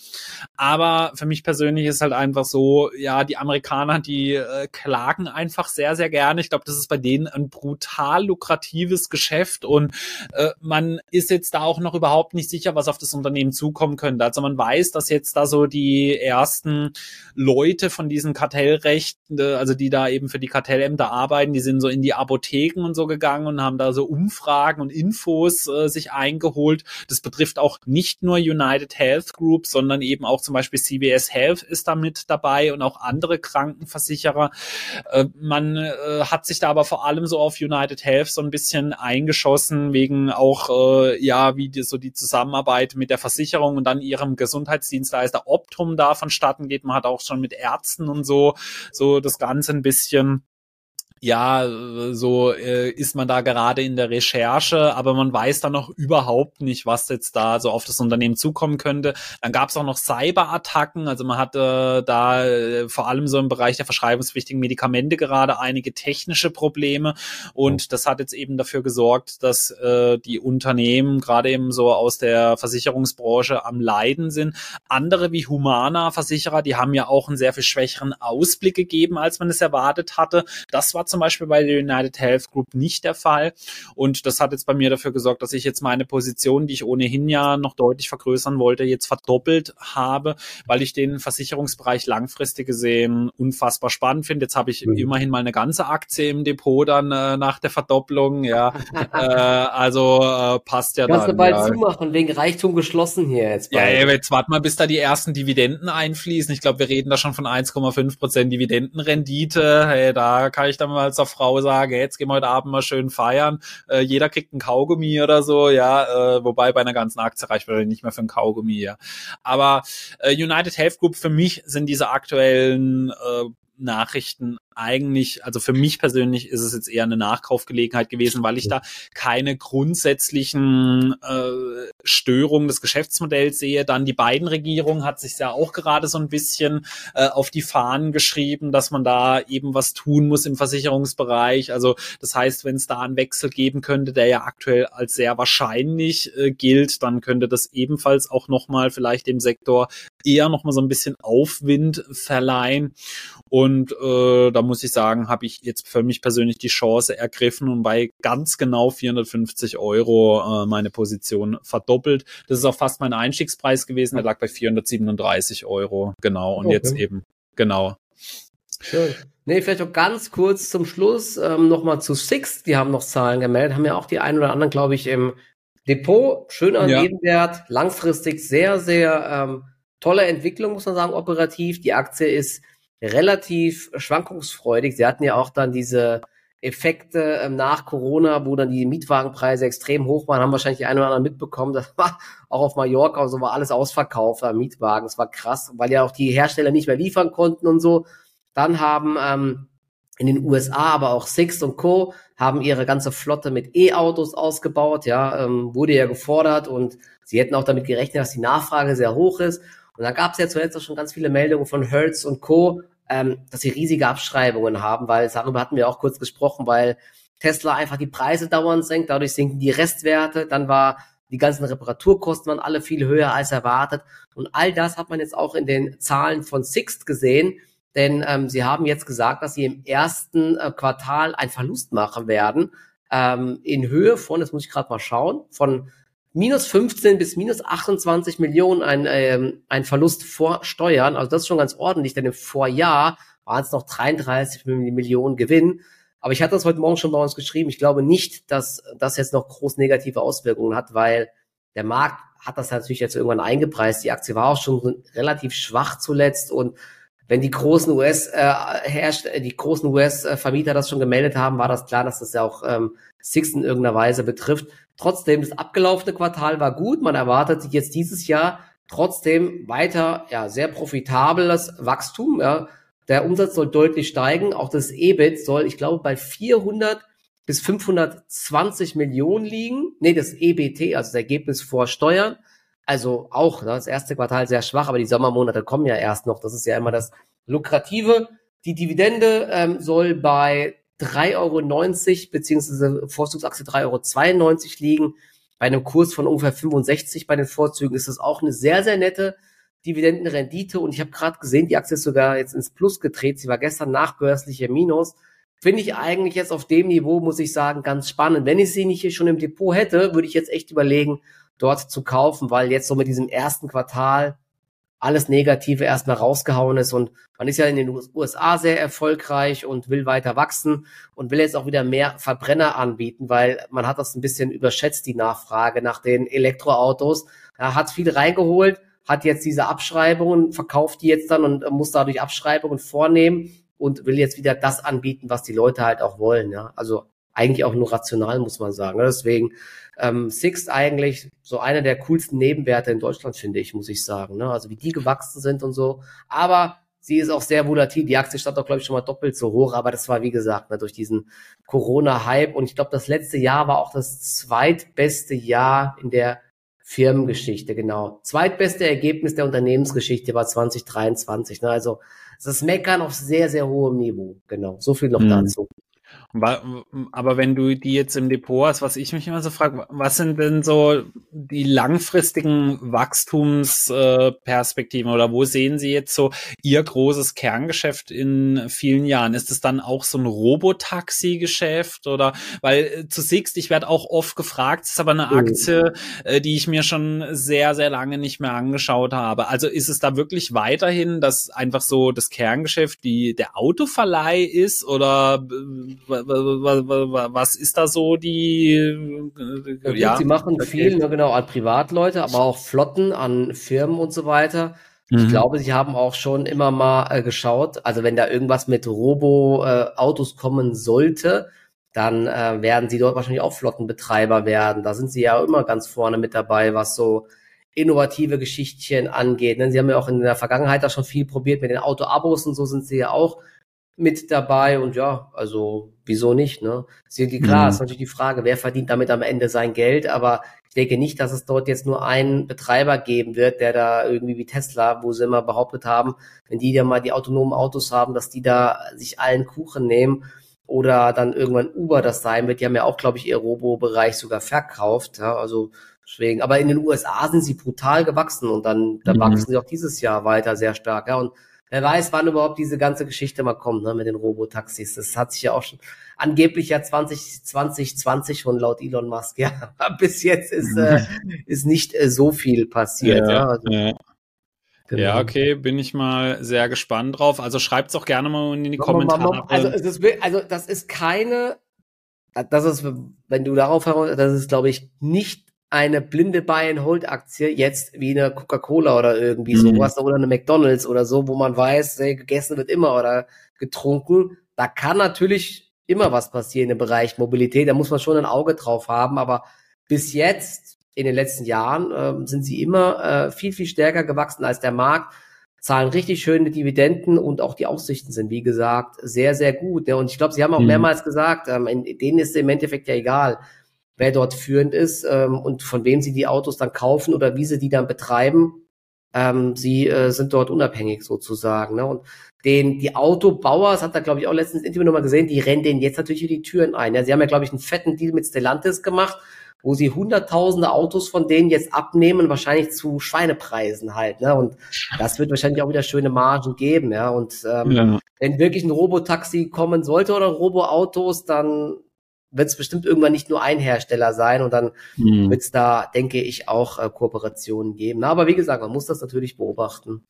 Aber für mich persönlich ist halt einfach so, ja, die Amerikaner, die äh, klagen einfach sehr, sehr gerne. Ich glaube, das ist bei denen ein brutal lukratives Geschäft und äh, man ist jetzt da auch noch überhaupt nicht sicher, was auf das Unternehmen zukommen könnte. Also man weiß, dass jetzt da so die ersten Leute von diesen Kartellrechten, äh, also die da eben für die Kartellämter arbeiten, die sind so in die Apotheken und so gegangen und haben da so Umfragen und Infos äh, sich eingeholt. Das betrifft auch nicht nur United Health Group, sondern eben auch zum Beispiel CBS Health ist da mit dabei und auch andere Krankenversicherer. Äh, man äh, hat sich da aber vor allem so auf United Health so ein bisschen eingeschossen, wegen auch, äh, ja, wie die, so die Zusammenarbeit mit der Versicherung und dann ihrem Gesundheitsdienstleister Optum da vonstatten geht. Man hat auch schon mit Ärzten und so, so das Ganze ein bisschen ja, so äh, ist man da gerade in der Recherche, aber man weiß dann noch überhaupt nicht, was jetzt da so auf das Unternehmen zukommen könnte. Dann gab es auch noch Cyberattacken, also man hatte da äh, vor allem so im Bereich der verschreibungspflichtigen Medikamente gerade einige technische Probleme und das hat jetzt eben dafür gesorgt, dass äh, die Unternehmen gerade eben so aus der Versicherungsbranche am Leiden sind. Andere wie Humana Versicherer, die haben ja auch einen sehr viel schwächeren Ausblick gegeben, als man es erwartet hatte. Das war zum Beispiel bei der United Health Group nicht der Fall. Und das hat jetzt bei mir dafür gesorgt, dass ich jetzt meine Position, die ich ohnehin ja noch deutlich vergrößern wollte, jetzt verdoppelt habe, weil ich den Versicherungsbereich langfristig gesehen unfassbar spannend finde. Jetzt habe ich mhm. immerhin mal eine ganze Aktie im Depot dann äh, nach der Verdopplung. Ja, äh, also äh, passt ja
Kannst
dann.
Kannst du bald ja. zumachen, wegen Reichtum geschlossen hier jetzt.
Bald. Ja, jetzt warte mal, bis da die ersten Dividenden einfließen. Ich glaube, wir reden da schon von 1,5 Prozent Dividendenrendite. Hey, da kann ich dann mal als der Frau sage, jetzt gehen wir heute Abend mal schön feiern, äh, jeder kriegt einen Kaugummi oder so, ja, äh, wobei bei einer ganzen Aktie reicht wahrscheinlich nicht mehr für einen Kaugummi, ja. Aber äh, United Health Group für mich sind diese aktuellen äh, Nachrichten eigentlich, also für mich persönlich ist es jetzt eher eine Nachkaufgelegenheit gewesen, weil ich da keine grundsätzlichen äh, Störungen des Geschäftsmodells sehe. Dann die beiden Regierungen hat sich ja auch gerade so ein bisschen äh, auf die Fahnen geschrieben, dass man da eben was tun muss im Versicherungsbereich. Also das heißt, wenn es da einen Wechsel geben könnte, der ja aktuell als sehr wahrscheinlich äh, gilt, dann könnte das ebenfalls auch nochmal vielleicht dem Sektor eher nochmal so ein bisschen Aufwind verleihen. Und äh, da muss ich sagen, habe ich jetzt für mich persönlich die Chance ergriffen und bei ganz genau 450 Euro äh, meine Position verdoppelt. Das ist auch fast mein Einstiegspreis gewesen. Der lag bei 437 Euro. Genau. Und okay. jetzt eben, genau.
Schön. Nee, vielleicht auch ganz kurz zum Schluss ähm, nochmal zu Six. Die haben noch Zahlen gemeldet, haben ja auch die ein oder anderen, glaube ich, im Depot. Schöner ja. Nebenwert, langfristig sehr, sehr ähm, tolle Entwicklung, muss man sagen, operativ. Die Aktie ist relativ schwankungsfreudig. Sie hatten ja auch dann diese Effekte ähm, nach Corona, wo dann die Mietwagenpreise extrem hoch waren, haben wahrscheinlich die einen oder anderen mitbekommen. Das war auch auf Mallorca und so war alles ausverkauft am Mietwagen. Das war krass, weil ja auch die Hersteller nicht mehr liefern konnten und so. Dann haben ähm, in den USA, aber auch Six und Co. haben ihre ganze Flotte mit E-Autos ausgebaut, ja, ähm, wurde ja gefordert und sie hätten auch damit gerechnet, dass die Nachfrage sehr hoch ist. Und dann gab es ja zuletzt auch schon ganz viele Meldungen von Hertz und Co., ähm, dass sie riesige Abschreibungen haben, weil darüber hatten wir auch kurz gesprochen, weil Tesla einfach die Preise dauernd senkt, dadurch sinken die Restwerte, dann war die ganzen Reparaturkosten waren alle viel höher als erwartet und all das hat man jetzt auch in den Zahlen von Sixt gesehen, denn ähm, sie haben jetzt gesagt, dass sie im ersten äh, Quartal einen Verlust machen werden ähm, in Höhe von, das muss ich gerade mal schauen, von minus 15 bis minus 28 Millionen ein, ähm, ein Verlust vor Steuern. Also das ist schon ganz ordentlich, denn im Vorjahr waren es noch 33 Millionen Gewinn. Aber ich hatte das heute Morgen schon bei uns geschrieben. Ich glaube nicht, dass das jetzt noch groß negative Auswirkungen hat, weil der Markt hat das natürlich jetzt irgendwann eingepreist. Die Aktie war auch schon relativ schwach zuletzt und wenn die großen US äh, herrscht, die großen US Vermieter das schon gemeldet haben, war das klar, dass das ja auch ähm, Six in irgendeiner Weise betrifft. Trotzdem, das abgelaufene Quartal war gut. Man erwartet jetzt dieses Jahr trotzdem weiter ja, sehr profitables Wachstum. Ja. Der Umsatz soll deutlich steigen. Auch das EBIT soll, ich glaube, bei 400 bis 520 Millionen liegen. Nee, das EBT, also das Ergebnis vor Steuern. Also auch ne, das erste Quartal sehr schwach, aber die Sommermonate kommen ja erst noch. Das ist ja immer das Lukrative. Die Dividende ähm, soll bei 3,90 Euro beziehungsweise Vorzugsachse 3,92 Euro liegen. Bei einem Kurs von ungefähr 65 bei den Vorzügen ist das auch eine sehr, sehr nette Dividendenrendite. Und ich habe gerade gesehen, die Aktie ist sogar jetzt ins Plus gedreht. Sie war gestern nachbörslich im Minus. Finde ich eigentlich jetzt auf dem Niveau, muss ich sagen, ganz spannend. Wenn ich sie nicht hier schon im Depot hätte, würde ich jetzt echt überlegen, dort zu kaufen, weil jetzt so mit diesem ersten Quartal alles Negative erstmal rausgehauen ist und man ist ja in den USA sehr erfolgreich und will weiter wachsen und will jetzt auch wieder mehr Verbrenner anbieten, weil man hat das ein bisschen überschätzt, die Nachfrage nach den Elektroautos. Er hat viel reingeholt, hat jetzt diese Abschreibungen, verkauft die jetzt dann und muss dadurch Abschreibungen vornehmen und will jetzt wieder das anbieten, was die Leute halt auch wollen. Ja, also eigentlich auch nur rational, muss man sagen. Deswegen ähm, Sixt eigentlich so einer der coolsten Nebenwerte in Deutschland, finde ich, muss ich sagen. Ne? Also wie die gewachsen sind und so. Aber sie ist auch sehr volatil. Die Aktie stand auch, glaube ich, schon mal doppelt so hoch, aber das war, wie gesagt, ne, durch diesen Corona-Hype. Und ich glaube, das letzte Jahr war auch das zweitbeste Jahr in der Firmengeschichte, genau. Zweitbeste Ergebnis der Unternehmensgeschichte war 2023. Ne? Also das Meckern auf sehr, sehr hohem Niveau. Genau. So viel noch mhm. dazu.
Aber wenn du die jetzt im Depot hast, was ich mich immer so frage, was sind denn so die langfristigen Wachstumsperspektiven oder wo sehen Sie jetzt so Ihr großes Kerngeschäft in vielen Jahren? Ist es dann auch so ein Robotaxi-Geschäft oder weil äh, zu Sixt, ich werde auch oft gefragt, ist aber eine. Aktie, äh, die ich mir schon sehr, sehr lange nicht mehr angeschaut habe. Also ist es da wirklich weiterhin, dass einfach so das Kerngeschäft wie der Autoverleih ist oder äh, was ist da so die?
Äh, ja, sie machen okay. viel, ne, genau, an Privatleute, aber auch Flotten, an Firmen und so weiter. Ich mhm. glaube, sie haben auch schon immer mal äh, geschaut, also wenn da irgendwas mit Robo-Autos äh, kommen sollte, dann äh, werden sie dort wahrscheinlich auch Flottenbetreiber werden. Da sind sie ja immer ganz vorne mit dabei, was so innovative Geschichtchen angeht. Denn sie haben ja auch in der Vergangenheit da schon viel probiert mit den Auto-Abos und so sind sie ja auch mit dabei und ja, also wieso nicht, ne? Klar, mhm. ist natürlich die Frage, wer verdient damit am Ende sein Geld, aber ich denke nicht, dass es dort jetzt nur einen Betreiber geben wird, der da irgendwie wie Tesla, wo sie immer behauptet haben, wenn die ja mal die autonomen Autos haben, dass die da sich allen Kuchen nehmen oder dann irgendwann Uber das sein wird. Die haben ja auch, glaube ich, ihr Robo-Bereich sogar verkauft, ja, also deswegen. Aber in den USA sind sie brutal gewachsen und dann, da mhm. wachsen sie auch dieses Jahr weiter sehr stark, ja, und Wer weiß, wann überhaupt diese ganze Geschichte mal kommt, ne, mit den Robotaxis. Das hat sich ja auch schon angeblich ja 20, 2020 schon laut Elon Musk, ja. Bis jetzt ist, äh, ist nicht äh, so viel passiert, ja. ja. Also,
ja. Genau. Ja, okay, bin ich mal sehr gespannt drauf. Also schreibt's auch gerne mal in die Kommentare.
Also, es ist, also das ist keine, das ist, wenn du darauf heraus, das ist, glaube ich, nicht eine blinde Buy-and-Hold-Aktie jetzt wie eine Coca-Cola oder irgendwie mhm. sowas oder eine McDonalds oder so, wo man weiß, ey, gegessen wird immer oder getrunken. Da kann natürlich immer was passieren im Bereich Mobilität. Da muss man schon ein Auge drauf haben. Aber bis jetzt, in den letzten Jahren, äh, sind sie immer äh, viel, viel stärker gewachsen als der Markt zahlen richtig schöne Dividenden und auch die Aussichten sind, wie gesagt, sehr, sehr gut. Und ich glaube, Sie haben auch mhm. mehrmals gesagt, ähm, denen ist im Endeffekt ja egal, wer dort führend ist ähm, und von wem Sie die Autos dann kaufen oder wie Sie die dann betreiben. Ähm, sie äh, sind dort unabhängig sozusagen. Ne? Und den, die Autobauer, das hat er, glaube ich, auch letztens Interview nochmal gesehen, die rennen denen jetzt natürlich die Türen ein. Ja, sie haben ja, glaube ich, einen fetten Deal mit Stellantis gemacht wo sie hunderttausende Autos von denen jetzt abnehmen, wahrscheinlich zu Schweinepreisen halt. Ne? Und das wird wahrscheinlich auch wieder schöne Margen geben. Ja? Und ähm, ja. wenn wirklich ein Robotaxi kommen sollte oder Roboautos, dann wird es bestimmt irgendwann nicht nur ein Hersteller sein und dann mhm. wird es da, denke ich, auch äh, Kooperationen geben. Aber wie gesagt, man muss das natürlich beobachten.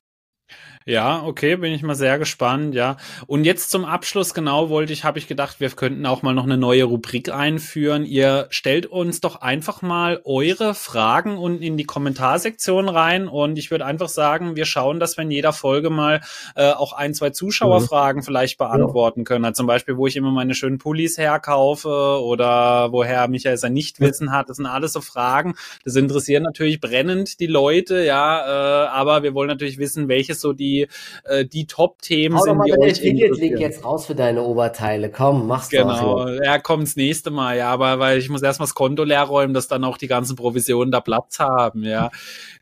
Ja, okay, bin ich mal sehr gespannt, ja. Und jetzt zum Abschluss genau wollte ich, habe ich gedacht, wir könnten auch mal noch eine neue Rubrik einführen. Ihr stellt uns doch einfach mal eure Fragen unten in die Kommentarsektion rein und ich würde einfach sagen, wir schauen, dass wir in jeder Folge mal äh, auch ein, zwei Zuschauerfragen mhm. vielleicht beantworten ja. können. Also zum Beispiel, wo ich immer meine schönen Pullis herkaufe oder woher Michael sein Nichtwissen hat. Das sind alles so Fragen. Das interessiert natürlich brennend die Leute, ja, äh, aber wir wollen natürlich wissen, welches so die die, äh, die Top-Themen sind. Mal
die den Affiliate-Link jetzt raus für deine Oberteile. Komm, mach's
Genau, ja, kommt's nächste Mal, ja, aber weil ich muss erstmal das Konto leer räumen, dass dann auch die ganzen Provisionen da Platz haben, ja.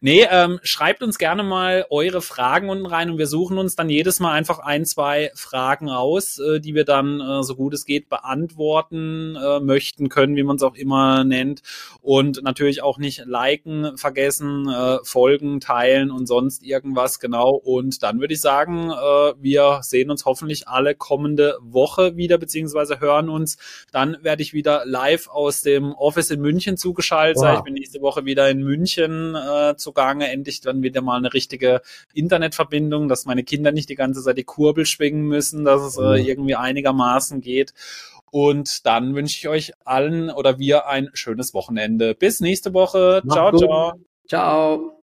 Nee, ähm, schreibt uns gerne mal eure Fragen unten rein und wir suchen uns dann jedes Mal einfach ein, zwei Fragen aus, äh, die wir dann äh, so gut es geht beantworten äh, möchten, können, wie man es auch immer nennt. Und natürlich auch nicht liken vergessen, äh, folgen, teilen und sonst irgendwas, genau. Und dann würde ich sagen, äh, wir sehen uns hoffentlich alle kommende Woche wieder, beziehungsweise hören uns. Dann werde ich wieder live aus dem Office in München zugeschaltet sein. Ich bin nächste Woche wieder in München äh, zugange, endlich dann wieder mal eine richtige Internetverbindung, dass meine Kinder nicht die ganze Zeit die Kurbel schwingen müssen, dass es äh, irgendwie einigermaßen geht. Und dann wünsche ich euch allen oder wir ein schönes Wochenende. Bis nächste Woche. Ciao, ciao.
Ciao.